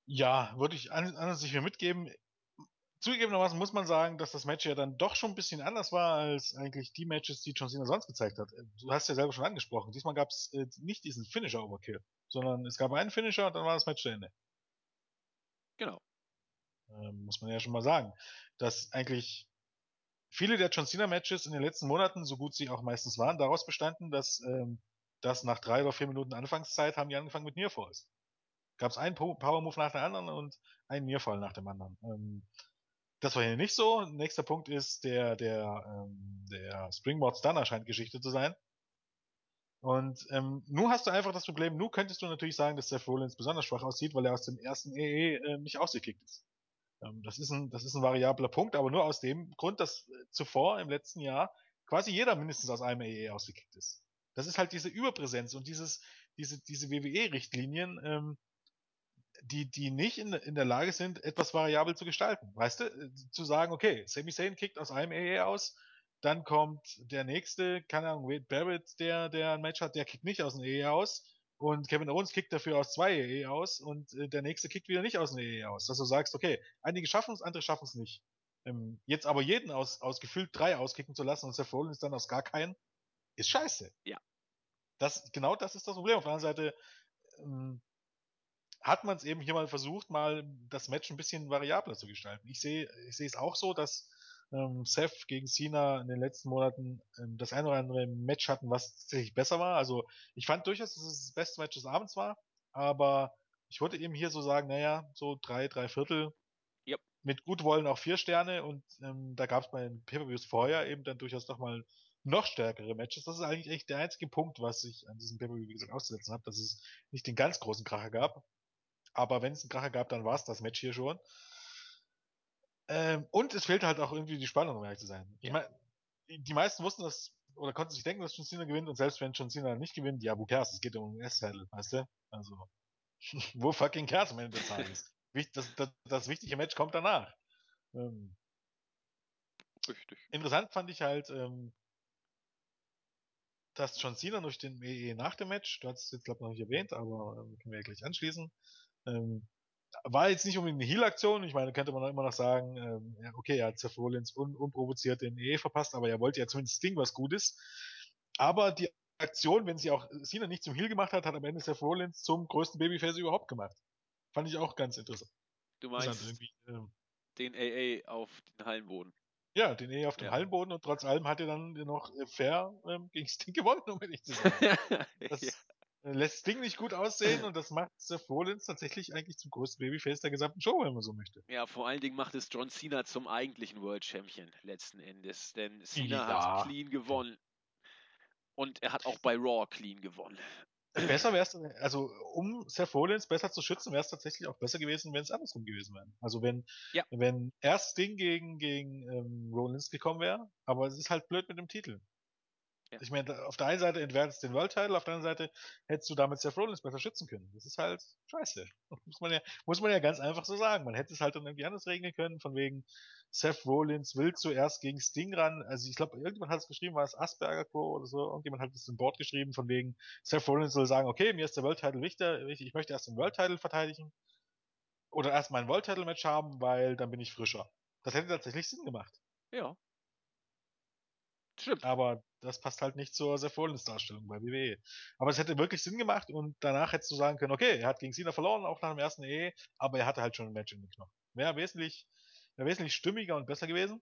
S2: Ja, würde ich an, an sich mir mitgeben. Zugegebenermaßen muss man sagen, dass das Match ja dann doch schon ein bisschen anders war als eigentlich die Matches, die John Cena sonst gezeigt hat. Du hast ja selber schon angesprochen. Diesmal gab es äh, nicht diesen Finisher-Overkill, sondern es gab einen Finisher und dann war das Match zu Ende.
S1: Genau.
S2: Ähm, muss man ja schon mal sagen. Dass eigentlich viele der John Cena Matches in den letzten Monaten, so gut sie auch meistens waren, daraus bestanden, dass ähm, das nach drei oder vier Minuten Anfangszeit haben die angefangen mit Nearfalls. Gab es einen Power Move nach dem anderen und einen Nearfall nach dem anderen. Ähm, das war hier nicht so. Nächster Punkt ist der der ähm, der Springboard Stunner scheint Geschichte zu sein. Und ähm, nun hast du einfach das Problem, nun könntest du natürlich sagen, dass Seth Rollins besonders schwach aussieht, weil er aus dem ersten EE äh, nicht ausgekickt ist. Ähm, das, ist ein, das ist ein variabler Punkt, aber nur aus dem Grund, dass äh, zuvor im letzten Jahr quasi jeder mindestens aus einem EE ausgekickt ist. Das ist halt diese Überpräsenz und dieses, diese, diese WWE-Richtlinien, ähm, die, die nicht in, in der Lage sind, etwas variabel zu gestalten. Weißt du, äh, zu sagen, okay, Sami Zayn kickt aus einem EE aus, dann kommt der nächste, keine Ahnung, Wade Barrett, der, der ein Match hat, der kickt nicht aus dem EE aus und Kevin Owens kickt dafür aus zwei EE aus und äh, der nächste kickt wieder nicht aus dem EE aus. Dass du sagst, okay, einige schaffen es, andere schaffen es nicht. Ähm, jetzt aber jeden aus, aus gefühlt drei auskicken zu lassen und Seth Rollins dann aus gar keinen, ist scheiße.
S1: Ja.
S2: Das, genau das ist das Problem. Auf der anderen Seite ähm, hat man es eben hier mal versucht, mal das Match ein bisschen variabler zu gestalten. Ich sehe ich sehe es auch so, dass ähm, Seth gegen Cena in den letzten Monaten ähm, das ein oder andere Match hatten, was tatsächlich besser war. Also ich fand durchaus, dass es das beste Match des Abends war, aber ich wollte eben hier so sagen, naja, so drei, drei Viertel.
S1: Yep.
S2: Mit gut wollen auch vier Sterne und ähm, da gab es bei den Pay-Per-Views vorher eben dann durchaus nochmal noch stärkere Matches. Das ist eigentlich echt der einzige Punkt, was ich an diesem Pay-Per-View, wie gesagt, auszusetzen habe, dass es nicht den ganz großen Kracher gab. Aber wenn es einen Kracher gab, dann war es das Match hier schon. Ähm, und es fehlt halt auch irgendwie die Spannung, um ehrlich zu sein. Ja. Ich mein, die meisten wussten das oder konnten sich denken, dass John Cena gewinnt und selbst wenn John Cena nicht gewinnt, ja, wo cares? Es geht um den S-Title, weißt du? Also, wo fucking cares am Ende des Tages? das, das, das wichtige Match kommt danach. Ähm,
S1: Richtig.
S2: Interessant fand ich halt, ähm, dass John Cena durch den EE nach dem Match, du hast es jetzt glaube ich noch nicht erwähnt, aber ähm, können wir ja gleich anschließen, ähm, war jetzt nicht unbedingt eine Heal-Aktion. Ich meine, könnte man immer noch sagen, ähm, ja, okay, er hat Seth Rollins un unprovoziert den EE verpasst, aber er wollte ja zumindest Sting was Gutes. Aber die Aktion, wenn sie auch Cena nicht zum Heal gemacht hat, hat am Ende Seth Rollins zum größten Babyface überhaupt gemacht. Fand ich auch ganz interessant.
S1: Du meinst ähm, den AA auf den Hallenboden.
S2: Ja, den AA auf dem ja. Hallenboden und trotz allem hat er dann noch fair ähm, gegen Sting gewonnen, um ehrlich zu sagen. das, ja lässt Sting nicht gut aussehen und das macht Seth Rollins tatsächlich eigentlich zum größten Babyface der gesamten Show, wenn man so möchte.
S1: Ja, vor allen Dingen macht es John Cena zum eigentlichen World Champion letzten Endes, denn Cena ja. hat clean gewonnen und er hat auch bei Raw clean gewonnen.
S2: Besser wäre es, also um Seth Rollins besser zu schützen, wäre es tatsächlich auch besser gewesen, wenn es andersrum gewesen wäre. Also wenn, ja. wenn erst Sting gegen, gegen ähm, Rollins gekommen wäre, aber es ist halt blöd mit dem Titel. Ja. Ich meine, auf der einen Seite entwertest du den World Title, auf der anderen Seite hättest du damit Seth Rollins besser schützen können. Das ist halt scheiße. Muss man ja, muss man ja ganz einfach so sagen. Man hätte es halt dann irgendwie anders regeln können, von wegen Seth Rollins will zuerst gegen Sting ran. Also ich glaube, irgendjemand hat es geschrieben, war es Asperger Crow oder so. Irgendjemand hat es im Board geschrieben, von wegen Seth Rollins soll sagen, okay, mir ist der World Title wichtig, ich möchte erst den World Title verteidigen. Oder erst mein World Title Match haben, weil dann bin ich frischer. Das hätte tatsächlich Sinn gemacht.
S1: Ja. Stimmt.
S2: Aber das passt halt nicht zur Seth Rollins Darstellung bei WWE. Aber es hätte wirklich Sinn gemacht und danach hättest du sagen können, okay, er hat gegen Cena verloren, auch nach dem ersten EE, aber er hatte halt schon ein Match in den Knochen. Wäre wesentlich, wäre wesentlich stimmiger und besser gewesen.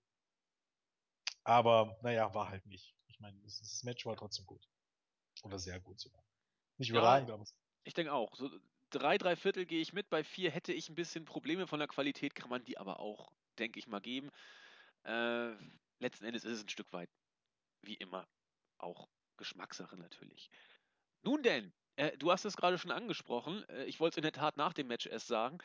S2: Aber, naja, war halt nicht. Ich meine, das Match war trotzdem gut. Oder sehr gut sogar. Nicht überragend,
S1: ja,
S2: aber.
S1: Ich denke auch. So drei, drei Viertel gehe ich mit. Bei vier hätte ich ein bisschen Probleme von der Qualität, kann man die aber auch, denke ich mal, geben. Äh, letzten Endes ist es ein Stück weit, wie immer, auch Geschmackssache natürlich. Nun denn, äh, du hast es gerade schon angesprochen. Äh, ich wollte es in der Tat nach dem Match erst sagen.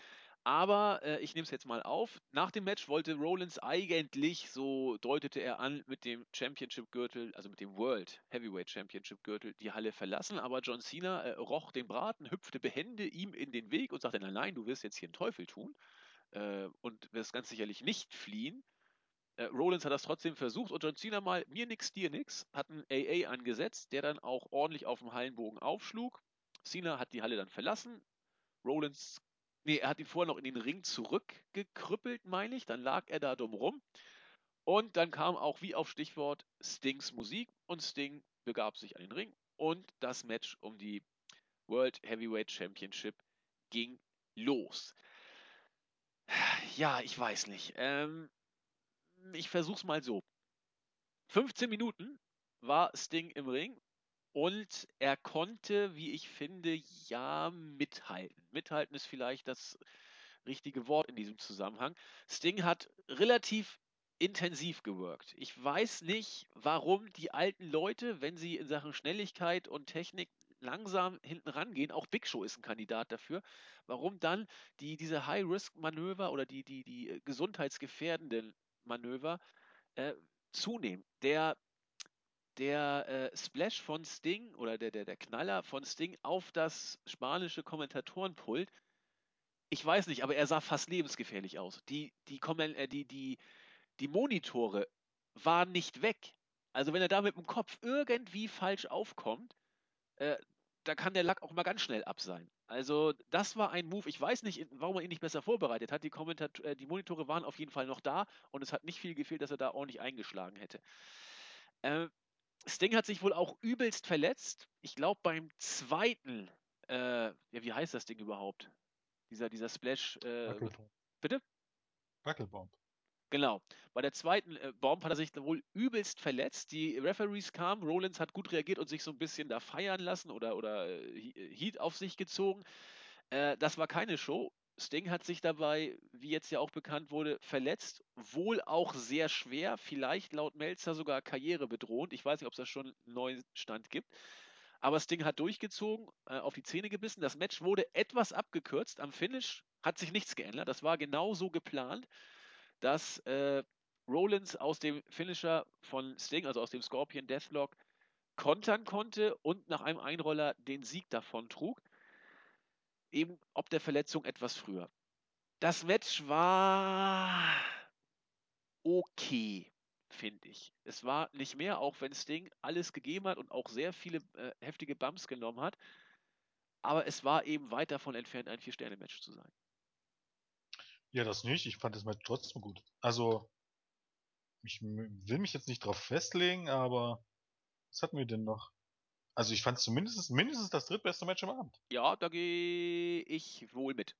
S1: Aber äh, ich nehme es jetzt mal auf. Nach dem Match wollte Rollins eigentlich, so deutete er an, mit dem Championship-Gürtel, also mit dem World Heavyweight Championship-Gürtel, die Halle verlassen. Aber John Cena äh, roch den Braten, hüpfte behende ihm in den Weg und sagte: Nein, nein, du wirst jetzt hier einen Teufel tun äh, und wirst ganz sicherlich nicht fliehen. Äh, Rollins hat das trotzdem versucht und John Cena mal mir nix, dir nix, hat einen AA angesetzt, der dann auch ordentlich auf dem Hallenbogen aufschlug. Cena hat die Halle dann verlassen. Rollins Nee, er hat ihn vorher noch in den Ring zurückgekrüppelt, meine ich. Dann lag er da dumm rum. Und dann kam auch wie auf Stichwort Stings Musik und Sting begab sich an den Ring. Und das Match um die World Heavyweight Championship ging los. Ja, ich weiß nicht. Ähm, ich versuch's mal so. 15 Minuten war Sting im Ring und er konnte, wie ich finde, ja mithalten. Mithalten ist vielleicht das richtige Wort in diesem Zusammenhang. Sting hat relativ intensiv gewirkt. Ich weiß nicht, warum die alten Leute, wenn sie in Sachen Schnelligkeit und Technik langsam hinten rangehen, auch Big Show ist ein Kandidat dafür, warum dann die, diese High-Risk-Manöver oder die, die, die äh, gesundheitsgefährdenden Manöver äh, zunehmen. Der der äh, Splash von Sting oder der, der, der Knaller von Sting auf das spanische Kommentatorenpult, ich weiß nicht, aber er sah fast lebensgefährlich aus. Die, die, äh, die, die, die Monitore waren nicht weg. Also wenn er da mit dem Kopf irgendwie falsch aufkommt, äh, da kann der Lack auch mal ganz schnell ab sein. Also das war ein Move. Ich weiß nicht, warum er ihn nicht besser vorbereitet hat. Die, Kommentat äh, die Monitore waren auf jeden Fall noch da und es hat nicht viel gefehlt, dass er da ordentlich eingeschlagen hätte. Äh, Sting hat sich wohl auch übelst verletzt. Ich glaube beim zweiten, äh, ja, wie heißt das Ding überhaupt? Dieser, dieser Splash. Äh, bitte?
S2: Wackelbomb.
S1: Genau. Bei der zweiten äh, Bomb hat er sich wohl übelst verletzt. Die Referees kamen, Rollins hat gut reagiert und sich so ein bisschen da feiern lassen oder, oder äh, Heat auf sich gezogen. Äh, das war keine Show. Sting hat sich dabei, wie jetzt ja auch bekannt wurde, verletzt. Wohl auch sehr schwer, vielleicht laut Melzer sogar karrierebedrohend. Ich weiß nicht, ob es da schon einen neuen Stand gibt. Aber Sting hat durchgezogen, äh, auf die Zähne gebissen. Das Match wurde etwas abgekürzt. Am Finish hat sich nichts geändert. Das war genau so geplant, dass äh, Rollins aus dem Finisher von Sting, also aus dem Scorpion Deathlock, kontern konnte und nach einem Einroller den Sieg davon trug eben ob der Verletzung etwas früher. Das Match war okay, finde ich. Es war nicht mehr, auch wenn Sting alles gegeben hat und auch sehr viele äh, heftige Bumps genommen hat. Aber es war eben weit davon entfernt, ein Vier-Sterne-Match zu sein.
S2: Ja, das nicht. Ich fand das Match trotzdem gut. Also, ich will mich jetzt nicht drauf festlegen, aber was hatten wir denn noch? Also ich fand es zumindest mindestens das drittbeste Match am Abend.
S1: Ja, da gehe ich wohl mit.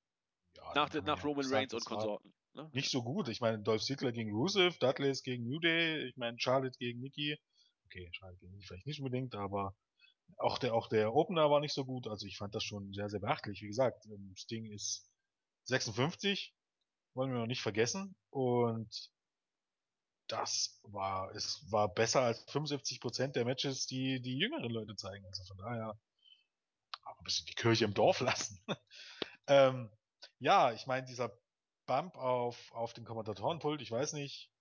S1: Ja, nach, nach Roman sagen, Reigns und Konsorten.
S2: Ne? Nicht so gut. Ich meine, Dolph Ziggler gegen Rusev, Dudleys gegen New Day, ich meine, Charlotte gegen Nikki. Okay, Charlotte gegen Nikki vielleicht nicht unbedingt, aber auch der, auch der Opener war nicht so gut. Also ich fand das schon sehr, sehr beachtlich. Wie gesagt, ähm, Sting ist 56, wollen wir noch nicht vergessen. Und das war, es war besser als 75 Prozent der Matches, die die jüngeren Leute zeigen. Also von daher auch ein bisschen die Kirche im Dorf lassen. ähm, ja, ich meine, dieser Bump auf, auf den Kommentatorenpult, ich weiß nicht,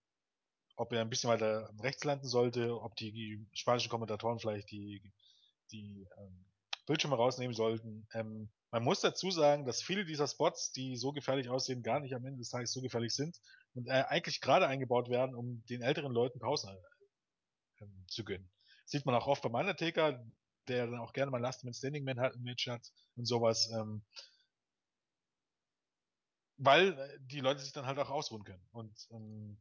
S2: ob er ein bisschen weiter rechts landen sollte, ob die spanischen Kommentatoren vielleicht die, die ähm, Bildschirme rausnehmen sollten. Ähm, man muss dazu sagen, dass viele dieser Spots, die so gefährlich aussehen, gar nicht am Ende des Tages so gefährlich sind und äh, eigentlich gerade eingebaut werden, um den älteren Leuten Pausen äh, zu gönnen. sieht man auch oft beim Undertaker, der dann auch gerne mal Last Man Standing Match hat und sowas. Ähm, weil äh, die Leute sich dann halt auch ausruhen können. Und ähm,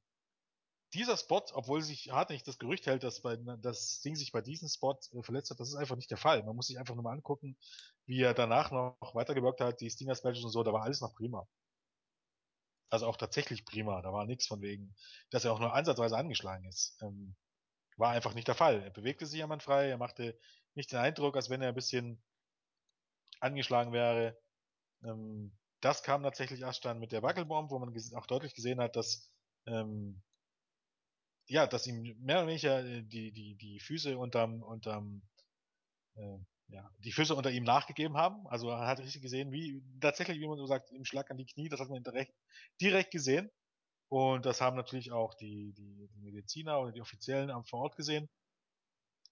S2: dieser Spot, obwohl sich hartnäckig das Gerücht hält, dass bei, das Ding sich bei diesem Spot äh, verletzt hat, das ist einfach nicht der Fall. Man muss sich einfach nur mal angucken, wie er danach noch weitergewirkt hat, die Stinger Specials und so, da war alles noch prima. Also auch tatsächlich prima. Da war nichts von wegen, dass er auch nur ansatzweise angeschlagen ist. Ähm, war einfach nicht der Fall. Er bewegte sich frei, er machte nicht den Eindruck, als wenn er ein bisschen angeschlagen wäre. Ähm, das kam tatsächlich erst dann mit der Wackelbomb, wo man auch deutlich gesehen hat, dass ähm, ja, dass ihm mehr oder weniger äh, die, die, die Füße unterm, unterm äh, ja, die Füße unter ihm nachgegeben haben. Also er hat richtig gesehen, wie tatsächlich, wie man so sagt, im Schlag an die Knie, das hat man direkt, direkt gesehen. Und das haben natürlich auch die, die, die Mediziner oder die Offiziellen am vor Ort gesehen.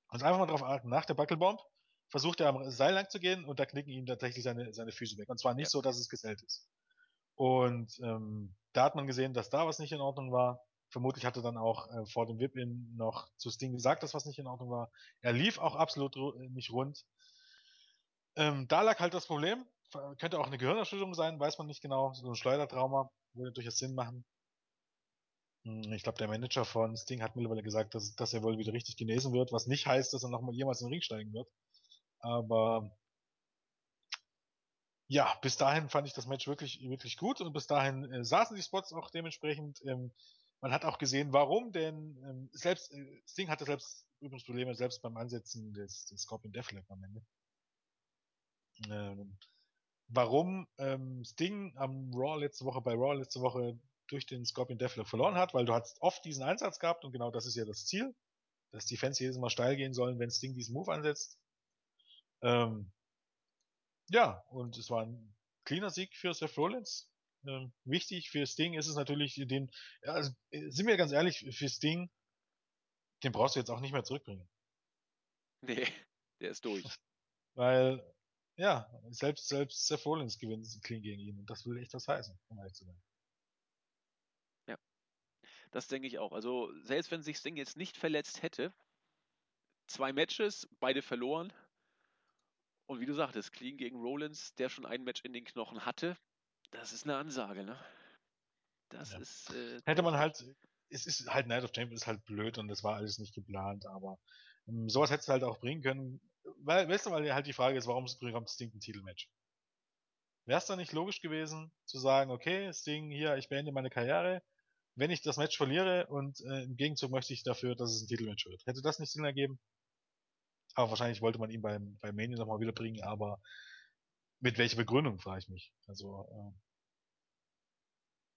S2: Und einfach mal darauf achten, nach der Buckelbomb versucht er am Seil lang zu gehen und da knicken ihm tatsächlich seine, seine Füße weg. Und zwar nicht ja. so, dass es gesellt ist. Und ähm, da hat man gesehen, dass da was nicht in Ordnung war. Vermutlich hatte dann auch äh, vor dem Whip-In noch zu Sting gesagt, dass was nicht in Ordnung war. Er lief auch absolut nicht rund. Ähm, da lag halt das Problem. Könnte auch eine Gehirnerschütterung sein, weiß man nicht genau. So ein Schleudertrauma würde durchaus Sinn machen. Hm, ich glaube, der Manager von Sting hat mittlerweile gesagt, dass, dass er wohl wieder richtig genesen wird, was nicht heißt, dass er nochmal jemals in den Ring steigen wird. Aber ja, bis dahin fand ich das Match wirklich, wirklich gut und bis dahin äh, saßen die Spots auch dementsprechend. Ähm, man hat auch gesehen, warum, denn ähm, selbst äh, Sting hatte selbst übrigens Probleme, selbst beim Ansetzen des, des Scorpion Deathlock am Ende. Ähm, warum ähm, Sting am Raw letzte Woche, bei Raw letzte Woche durch den Scorpion Deathlock verloren hat, weil du hast oft diesen Einsatz gehabt und genau das ist ja das Ziel, dass die Fans jedes Mal steil gehen sollen, wenn Sting diesen Move ansetzt. Ähm, ja, und es war ein cleaner Sieg für Seth Rollins. Ähm, wichtig für Sting ist es natürlich, den, also, äh, sind wir ganz ehrlich, für Sting, den brauchst du jetzt auch nicht mehr zurückbringen.
S1: Nee, der ist durch.
S2: Weil ja, selbst, selbst Seth Rollins gewinnt clean gegen ihn. Und das will echt was heißen, um ehrlich zu sein.
S1: Ja. Das denke ich auch. Also, selbst wenn sich Sting jetzt nicht verletzt hätte, zwei Matches, beide verloren. Und wie du sagtest, clean gegen Rollins, der schon ein Match in den Knochen hatte, das ist eine Ansage, ne? Das
S2: ja.
S1: ist. Äh,
S2: hätte man halt, es ist halt Night of Champions ist halt blöd und das war alles nicht geplant, aber ähm, sowas hättest du halt auch bringen können weil, weißt du, weil halt die Frage ist, warum bekommt Sting ein Titelmatch? Wäre es dann nicht logisch gewesen, zu sagen, okay, Sting, hier, ich beende meine Karriere, wenn ich das Match verliere und äh, im Gegenzug möchte ich dafür, dass es ein Titelmatch wird. Hätte das nicht Sinn ergeben? Aber wahrscheinlich wollte man ihn beim, beim Mania nochmal wiederbringen, aber mit welcher Begründung, frage ich mich. Also, äh,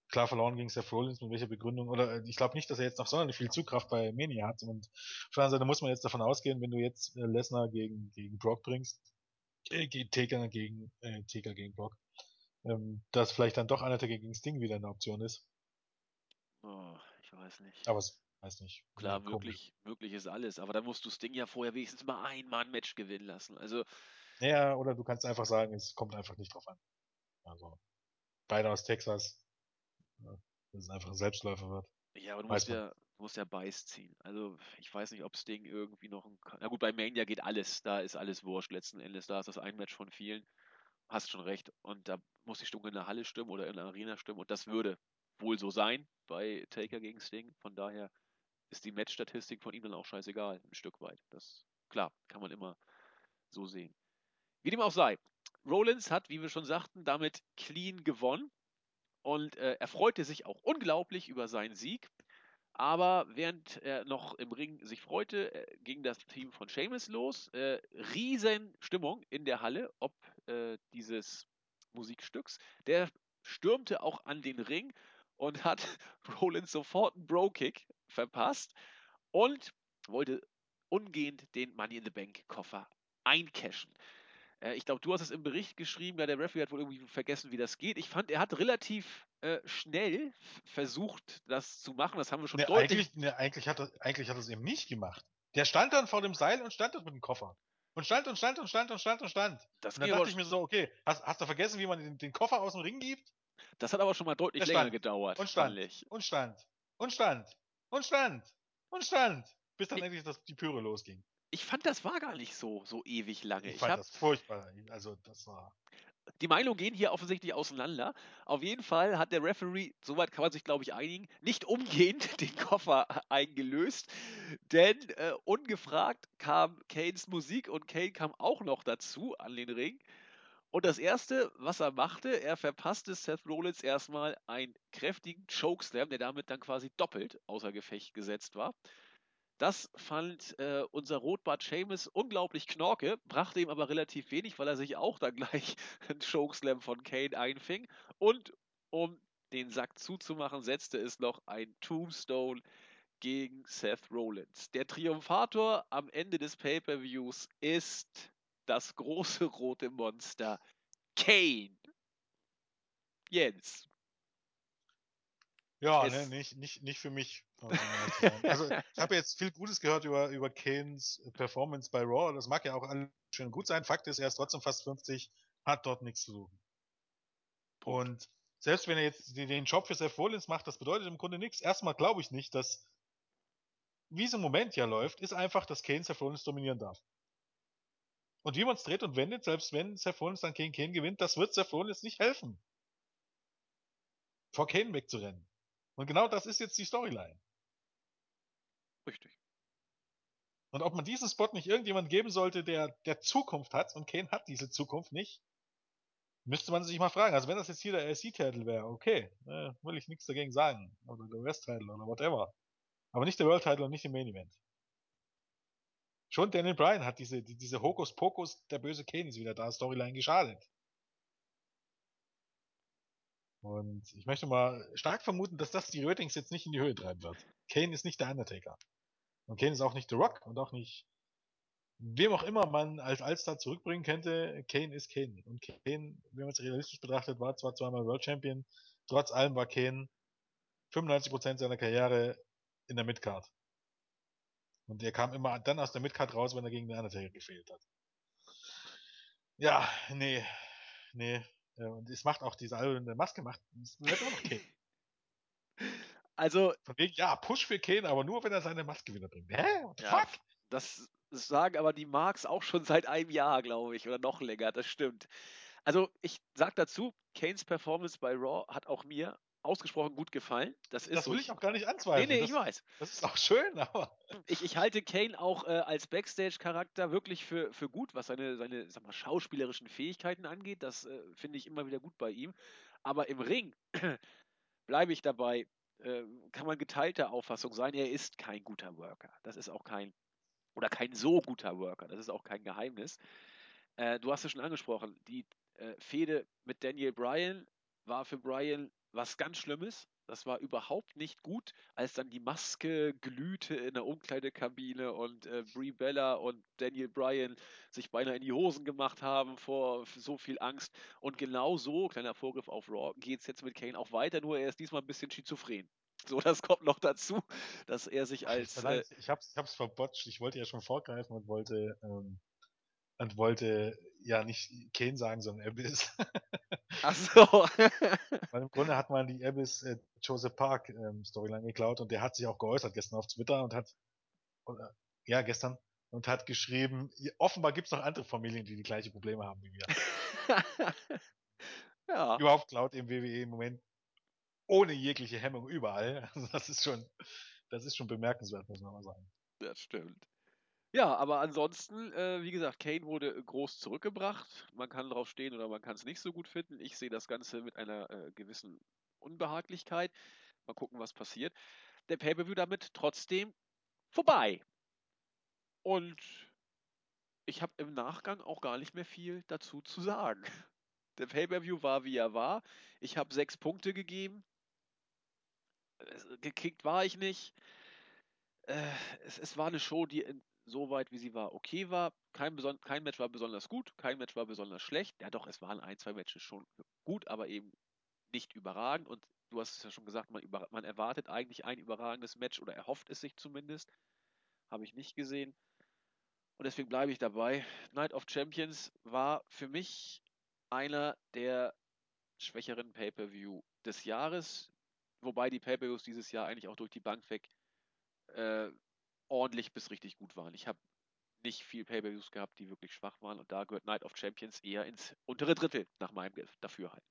S2: klar verloren gegen Seth Rollins, mit welcher Begründung, oder äh, ich glaube nicht, dass er jetzt noch sonderlich viel Zugkraft bei Mania hat. Und auf der anderen Seite muss man jetzt davon ausgehen, wenn du jetzt äh, Lesnar gegen, gegen Brock bringst, äh, Taker gegen, äh, Taker gegen Brock, ähm, dass vielleicht dann doch einer der gegen Sting wieder eine Option ist.
S1: Oh, ich weiß nicht.
S2: Aber es weiß nicht.
S1: Klar, möglich, möglich ist alles, aber dann musst du Sting ja vorher wenigstens mal ein Mann-Match gewinnen lassen. Also.
S2: Ja, oder du kannst einfach sagen, es kommt einfach nicht drauf an. Also, beide aus Texas, dass es einfach ein Selbstläufer wird.
S1: Ja, aber du musst ja, du musst ja Beiß ziehen. Also ich weiß nicht, ob das Ding irgendwie noch ein. Na gut, bei Mania geht alles, da ist alles wurscht letzten Endes. Da ist das ein Match von vielen. Hast schon recht. Und da muss die Stimmung in der Halle stimmen oder in der Arena stimmen. Und das würde wohl so sein bei Taker gegen Sting. Von daher ist die Matchstatistik von ihm dann auch scheißegal, ein Stück weit. Das klar, kann man immer so sehen. Wie dem auch sei. Rollins hat, wie wir schon sagten, damit clean gewonnen und äh, er freute sich auch unglaublich über seinen Sieg. Aber während er noch im Ring sich freute, äh, ging das Team von Seamus los. Äh, Riesenstimmung in der Halle, ob äh, dieses Musikstücks. Der stürmte auch an den Ring und hat Rollins sofort einen Bro-Kick verpasst und wollte umgehend den Money in the Bank Koffer eincashen. Äh, ich glaube, du hast es im Bericht geschrieben, ja, der Referee hat wohl irgendwie vergessen, wie das geht. Ich fand, er hat relativ äh, schnell versucht, das zu machen. Das haben wir schon
S2: ne,
S1: deutlich.
S2: Eigentlich, ne, eigentlich, hat er, eigentlich hat er es eben nicht gemacht. Der stand dann vor dem Seil und stand dort mit dem Koffer. Und stand und stand und stand und stand und stand. Das und dann dachte ich mir so, okay, hast, hast du vergessen, wie man den, den, Koffer aus dem Ring gibt?
S1: Das hat aber schon mal deutlich länger gedauert.
S2: Und stand. Und stand. Und stand. Und stand. Und stand. Bis dann ich, endlich das, die Pyre losging
S1: ich fand, das war gar nicht so, so ewig lange.
S2: Ich, ich fand hab, das furchtbar. Also, das war.
S1: die Meinungen gehen hier offensichtlich auseinander. Auf jeden Fall hat der Referee, soweit kann man sich, glaube ich, einigen, nicht umgehend den Koffer eingelöst, denn äh, ungefragt kam Kanes Musik und Kane kam auch noch dazu an den Ring. Und das erste, was er machte, er verpasste Seth Rollins erstmal einen kräftigen Chokeslam, der damit dann quasi doppelt außer Gefecht gesetzt war. Das fand äh, unser Rotbart Seamus unglaublich knorke, brachte ihm aber relativ wenig, weil er sich auch dann gleich einen Chokeslam von Kane einfing. Und um den Sack zuzumachen, setzte es noch ein Tombstone gegen Seth Rollins. Der Triumphator am Ende des Pay-per-Views ist das große rote Monster Kane. Jens.
S2: Ja, ne, nicht, nicht, nicht für mich. Also ich habe jetzt viel Gutes gehört über, über Kanes Performance bei Raw. Das mag ja auch alles schön gut sein. Fakt ist, er ist trotzdem fast 50, hat dort nichts zu suchen. Und selbst wenn er jetzt den Job für Seth Rollins macht, das bedeutet im Grunde nichts. Erstmal glaube ich nicht, dass wie es im Moment ja läuft, ist einfach, dass Kane Seth Rollins dominieren darf. Und wie man es dreht und wendet, selbst wenn Seth Rollins dann gegen Kane gewinnt, das wird Seth Rollins nicht helfen. Vor Kane wegzurennen. Und genau das ist jetzt die Storyline.
S1: Richtig.
S2: Und ob man diesen Spot nicht irgendjemand geben sollte, der, der Zukunft hat, und Kane hat diese Zukunft nicht, müsste man sich mal fragen. Also wenn das jetzt hier der LC-Title wäre, okay, äh, will ich nichts dagegen sagen. Oder der West-Title oder whatever. Aber nicht der World-Title und nicht im Main-Event. Schon Daniel Bryan hat diese, die, diese Hokuspokus, der böse Kane ist wieder da, Storyline geschadet. Und ich möchte mal stark vermuten, dass das die Ratings jetzt nicht in die Höhe treiben wird. Kane ist nicht der Undertaker. Und Kane ist auch nicht The Rock und auch nicht wem auch immer man als Allstar zurückbringen könnte. Kane ist Kane. Und Kane, wenn man es realistisch betrachtet, war zwar zweimal World Champion, trotz allem war Kane 95% seiner Karriere in der Midcard. Und er kam immer dann aus der Midcard raus, wenn er gegen den Undertaker gefehlt hat. Ja, nee, nee, und es macht auch diese alberne Maske, macht, es wird immer noch Kane.
S1: Also.
S2: Von wegen, ja, Push für Kane, aber nur wenn er seine Maske wieder bringt. Hä? What the ja, fuck?
S1: Das sagen aber die Marks auch schon seit einem Jahr, glaube ich, oder noch länger, das stimmt. Also, ich sag dazu, Kanes Performance bei Raw hat auch mir ausgesprochen gut gefallen. Das,
S2: das
S1: ist
S2: will so. ich auch gar nicht anzweifeln.
S1: Nee, nee,
S2: das,
S1: ich weiß.
S2: Das ist auch schön, aber.
S1: Ich, ich halte Kane auch äh, als Backstage-Charakter wirklich für, für gut, was seine, seine sag mal, schauspielerischen Fähigkeiten angeht. Das äh, finde ich immer wieder gut bei ihm. Aber im Ring bleibe ich dabei, äh, kann man geteilter Auffassung sein, er ist kein guter Worker. Das ist auch kein, oder kein so guter Worker. Das ist auch kein Geheimnis. Äh, du hast es schon angesprochen, die äh, Fehde mit Daniel Bryan war für Bryan was ganz Schlimmes. Das war überhaupt nicht gut, als dann die Maske glühte in der Umkleidekabine und äh, Brie Bella und Daniel Bryan sich beinahe in die Hosen gemacht haben vor so viel Angst. Und genau so, kleiner Vorgriff auf Raw, geht es jetzt mit Kane auch weiter, nur er ist diesmal ein bisschen schizophren. So, das kommt noch dazu, dass er sich als.
S2: Äh, ich hab's, ich hab's verbotscht, ich wollte ja schon vorgreifen und wollte ähm, und wollte ja nicht Kane sagen, sondern Abyss.
S1: Ach so.
S2: Weil im Grunde hat man die Abyss äh, Joseph Park ähm, Storyline geklaut und der hat sich auch geäußert gestern auf Twitter und hat, oder, ja, gestern, und hat geschrieben, offenbar gibt es noch andere Familien, die die gleiche Probleme haben wie wir. ja. Überhaupt klaut im WWE im Moment ohne jegliche Hemmung überall. Also das ist schon, das ist schon bemerkenswert, muss man mal sagen.
S1: Das stimmt. Ja, aber ansonsten, äh, wie gesagt, Kane wurde groß zurückgebracht. Man kann drauf stehen oder man kann es nicht so gut finden. Ich sehe das Ganze mit einer äh, gewissen Unbehaglichkeit. Mal gucken, was passiert. Der Pay-Per-View damit trotzdem vorbei. Und ich habe im Nachgang auch gar nicht mehr viel dazu zu sagen. Der Pay-Per-View war, wie er war. Ich habe sechs Punkte gegeben. Gekickt war ich nicht. Äh, es, es, war eine Show, die in, so weit, wie sie war, okay war. Kein, kein Match war besonders gut, kein Match war besonders schlecht. Ja, doch, es waren ein, zwei Matches schon gut, aber eben nicht überragend. Und du hast es ja schon gesagt, man, über, man erwartet eigentlich ein überragendes Match oder erhofft es sich zumindest. Habe ich nicht gesehen. Und deswegen bleibe ich dabei. Night of Champions war für mich einer der schwächeren Pay-Per-View des Jahres. Wobei die Pay-Per-Views dieses Jahr eigentlich auch durch die Bank weg äh, ordentlich bis richtig gut waren. Ich habe nicht viel Pay-Per-Views gehabt, die wirklich schwach waren. Und da gehört Night of Champions eher ins untere Drittel, nach meinem Dafürhalten.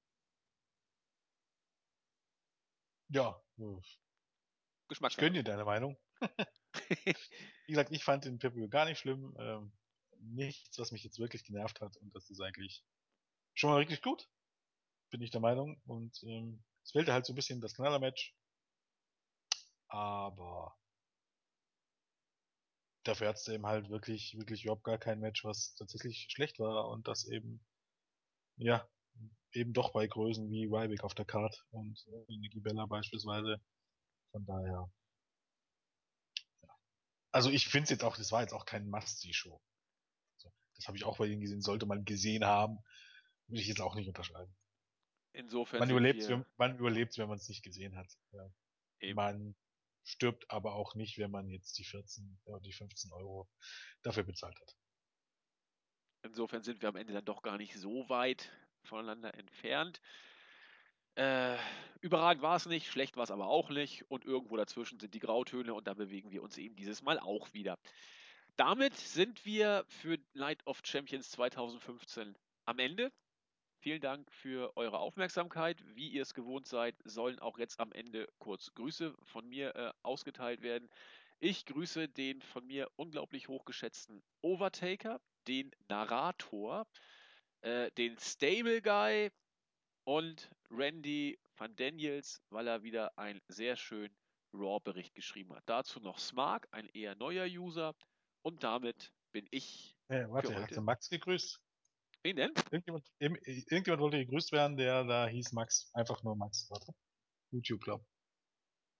S2: Ja, ich
S1: Geschmackssache.
S2: gönne dir deine Meinung. Wie gesagt, ich fand den pay gar nicht schlimm. Ähm, nichts, was mich jetzt wirklich genervt hat. Und das ist eigentlich schon mal wirklich gut. Bin ich der Meinung. Und ähm, es fehlte halt so ein bisschen das Knaller-Match. Aber dafür hat es eben halt wirklich, wirklich überhaupt gar kein Match, was tatsächlich schlecht war und das eben, ja, eben doch bei Größen wie Ryback auf der Card und äh, Nikki Bella beispielsweise. Von daher. Ja. Also ich finde es jetzt auch, das war jetzt auch kein Must-See-Show. Also, das habe ich auch bei ihnen gesehen, sollte man gesehen haben. Würde ich jetzt auch nicht unterschreiben.
S1: Insofern.
S2: Man überlebt, wenn, man überlebt, wenn man es nicht gesehen hat. Ja.
S1: Eben.
S2: Man stirbt aber auch nicht, wenn man jetzt die 14 oder die 15 Euro dafür bezahlt hat.
S1: Insofern sind wir am Ende dann doch gar nicht so weit voneinander entfernt. Äh, überragend war es nicht, schlecht war es aber auch nicht und irgendwo dazwischen sind die Grautöne und da bewegen wir uns eben dieses Mal auch wieder. Damit sind wir für Night of Champions 2015 am Ende. Vielen Dank für eure Aufmerksamkeit. Wie ihr es gewohnt seid, sollen auch jetzt am Ende kurz Grüße von mir äh, ausgeteilt werden. Ich grüße den von mir unglaublich hochgeschätzten Overtaker, den Narrator, äh, den Stable Guy und Randy van Daniels, weil er wieder einen sehr schönen Raw-Bericht geschrieben hat. Dazu noch Smark, ein eher neuer User. Und damit bin ich.
S2: Äh, warte, hat
S1: heute.
S2: Max gegrüßt?
S1: Wen denn?
S2: Irgendjemand, irgendjemand wollte gegrüßt werden, der da hieß Max. Einfach nur Max. Warte. YouTube, glaub.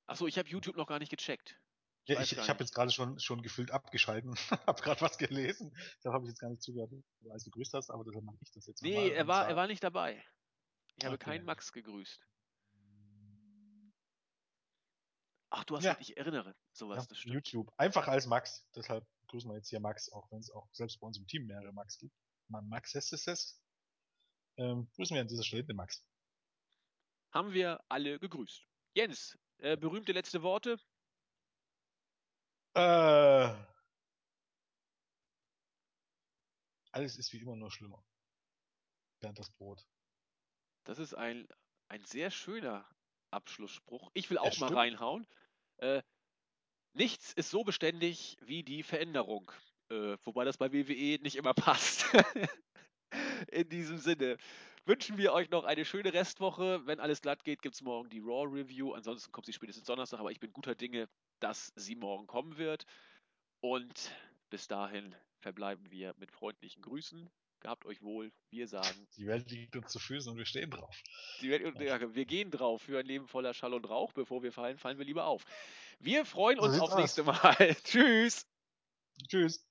S1: Achso, ich habe YouTube noch gar nicht gecheckt.
S2: Ich, ja, ich, ich habe jetzt gerade schon, schon gefühlt abgeschalten. habe gerade was gelesen. Da habe ich jetzt gar nicht zugehört, als du gegrüßt hast, aber deshalb mache ich das jetzt
S1: Nee, er war, er war nicht dabei. Ich habe
S2: Okay.
S1: keinen Max gegrüßt. Ach, du hast
S2: Ja.
S1: ich erinnere sowas,
S2: Ja,
S1: das stimmt.
S2: YouTube. Einfach als Max. Deshalb grüßen wir jetzt hier Max, auch wenn es auch selbst bei uns im Team mehrere Max gibt. Max ist es. Ähm, grüßen wir an dieser Stelle den Max.
S1: Haben wir alle gegrüßt. Jens, äh, berühmte letzte Worte?
S2: Äh, alles ist wie immer nur schlimmer. Bernd das Brot.
S1: Das ist ein, ein sehr schöner Abschlussspruch. Ich will
S2: Ja,
S1: auch mal
S2: stimmt.
S1: reinhauen. Äh, nichts ist so beständig wie die Veränderung. Äh, wobei das bei WWE nicht immer passt. In diesem Sinne wünschen wir euch noch eine schöne Restwoche. Wenn alles glatt geht, gibt es morgen die Raw Review. Ansonsten kommt sie spätestens Donnerstag, aber ich bin guter Dinge, dass sie morgen kommen wird. Und bis dahin verbleiben wir mit freundlichen Grüßen. Gehabt euch wohl. Wir sagen,
S2: Die Welt liegt uns zu Füßen und wir stehen drauf.
S1: die Welt, ja, wir gehen drauf für ein Leben voller Schall und Rauch. Bevor wir fallen, fallen wir lieber auf. Wir freuen uns aufs nächste. Mal. Tschüss.
S2: Tschüss.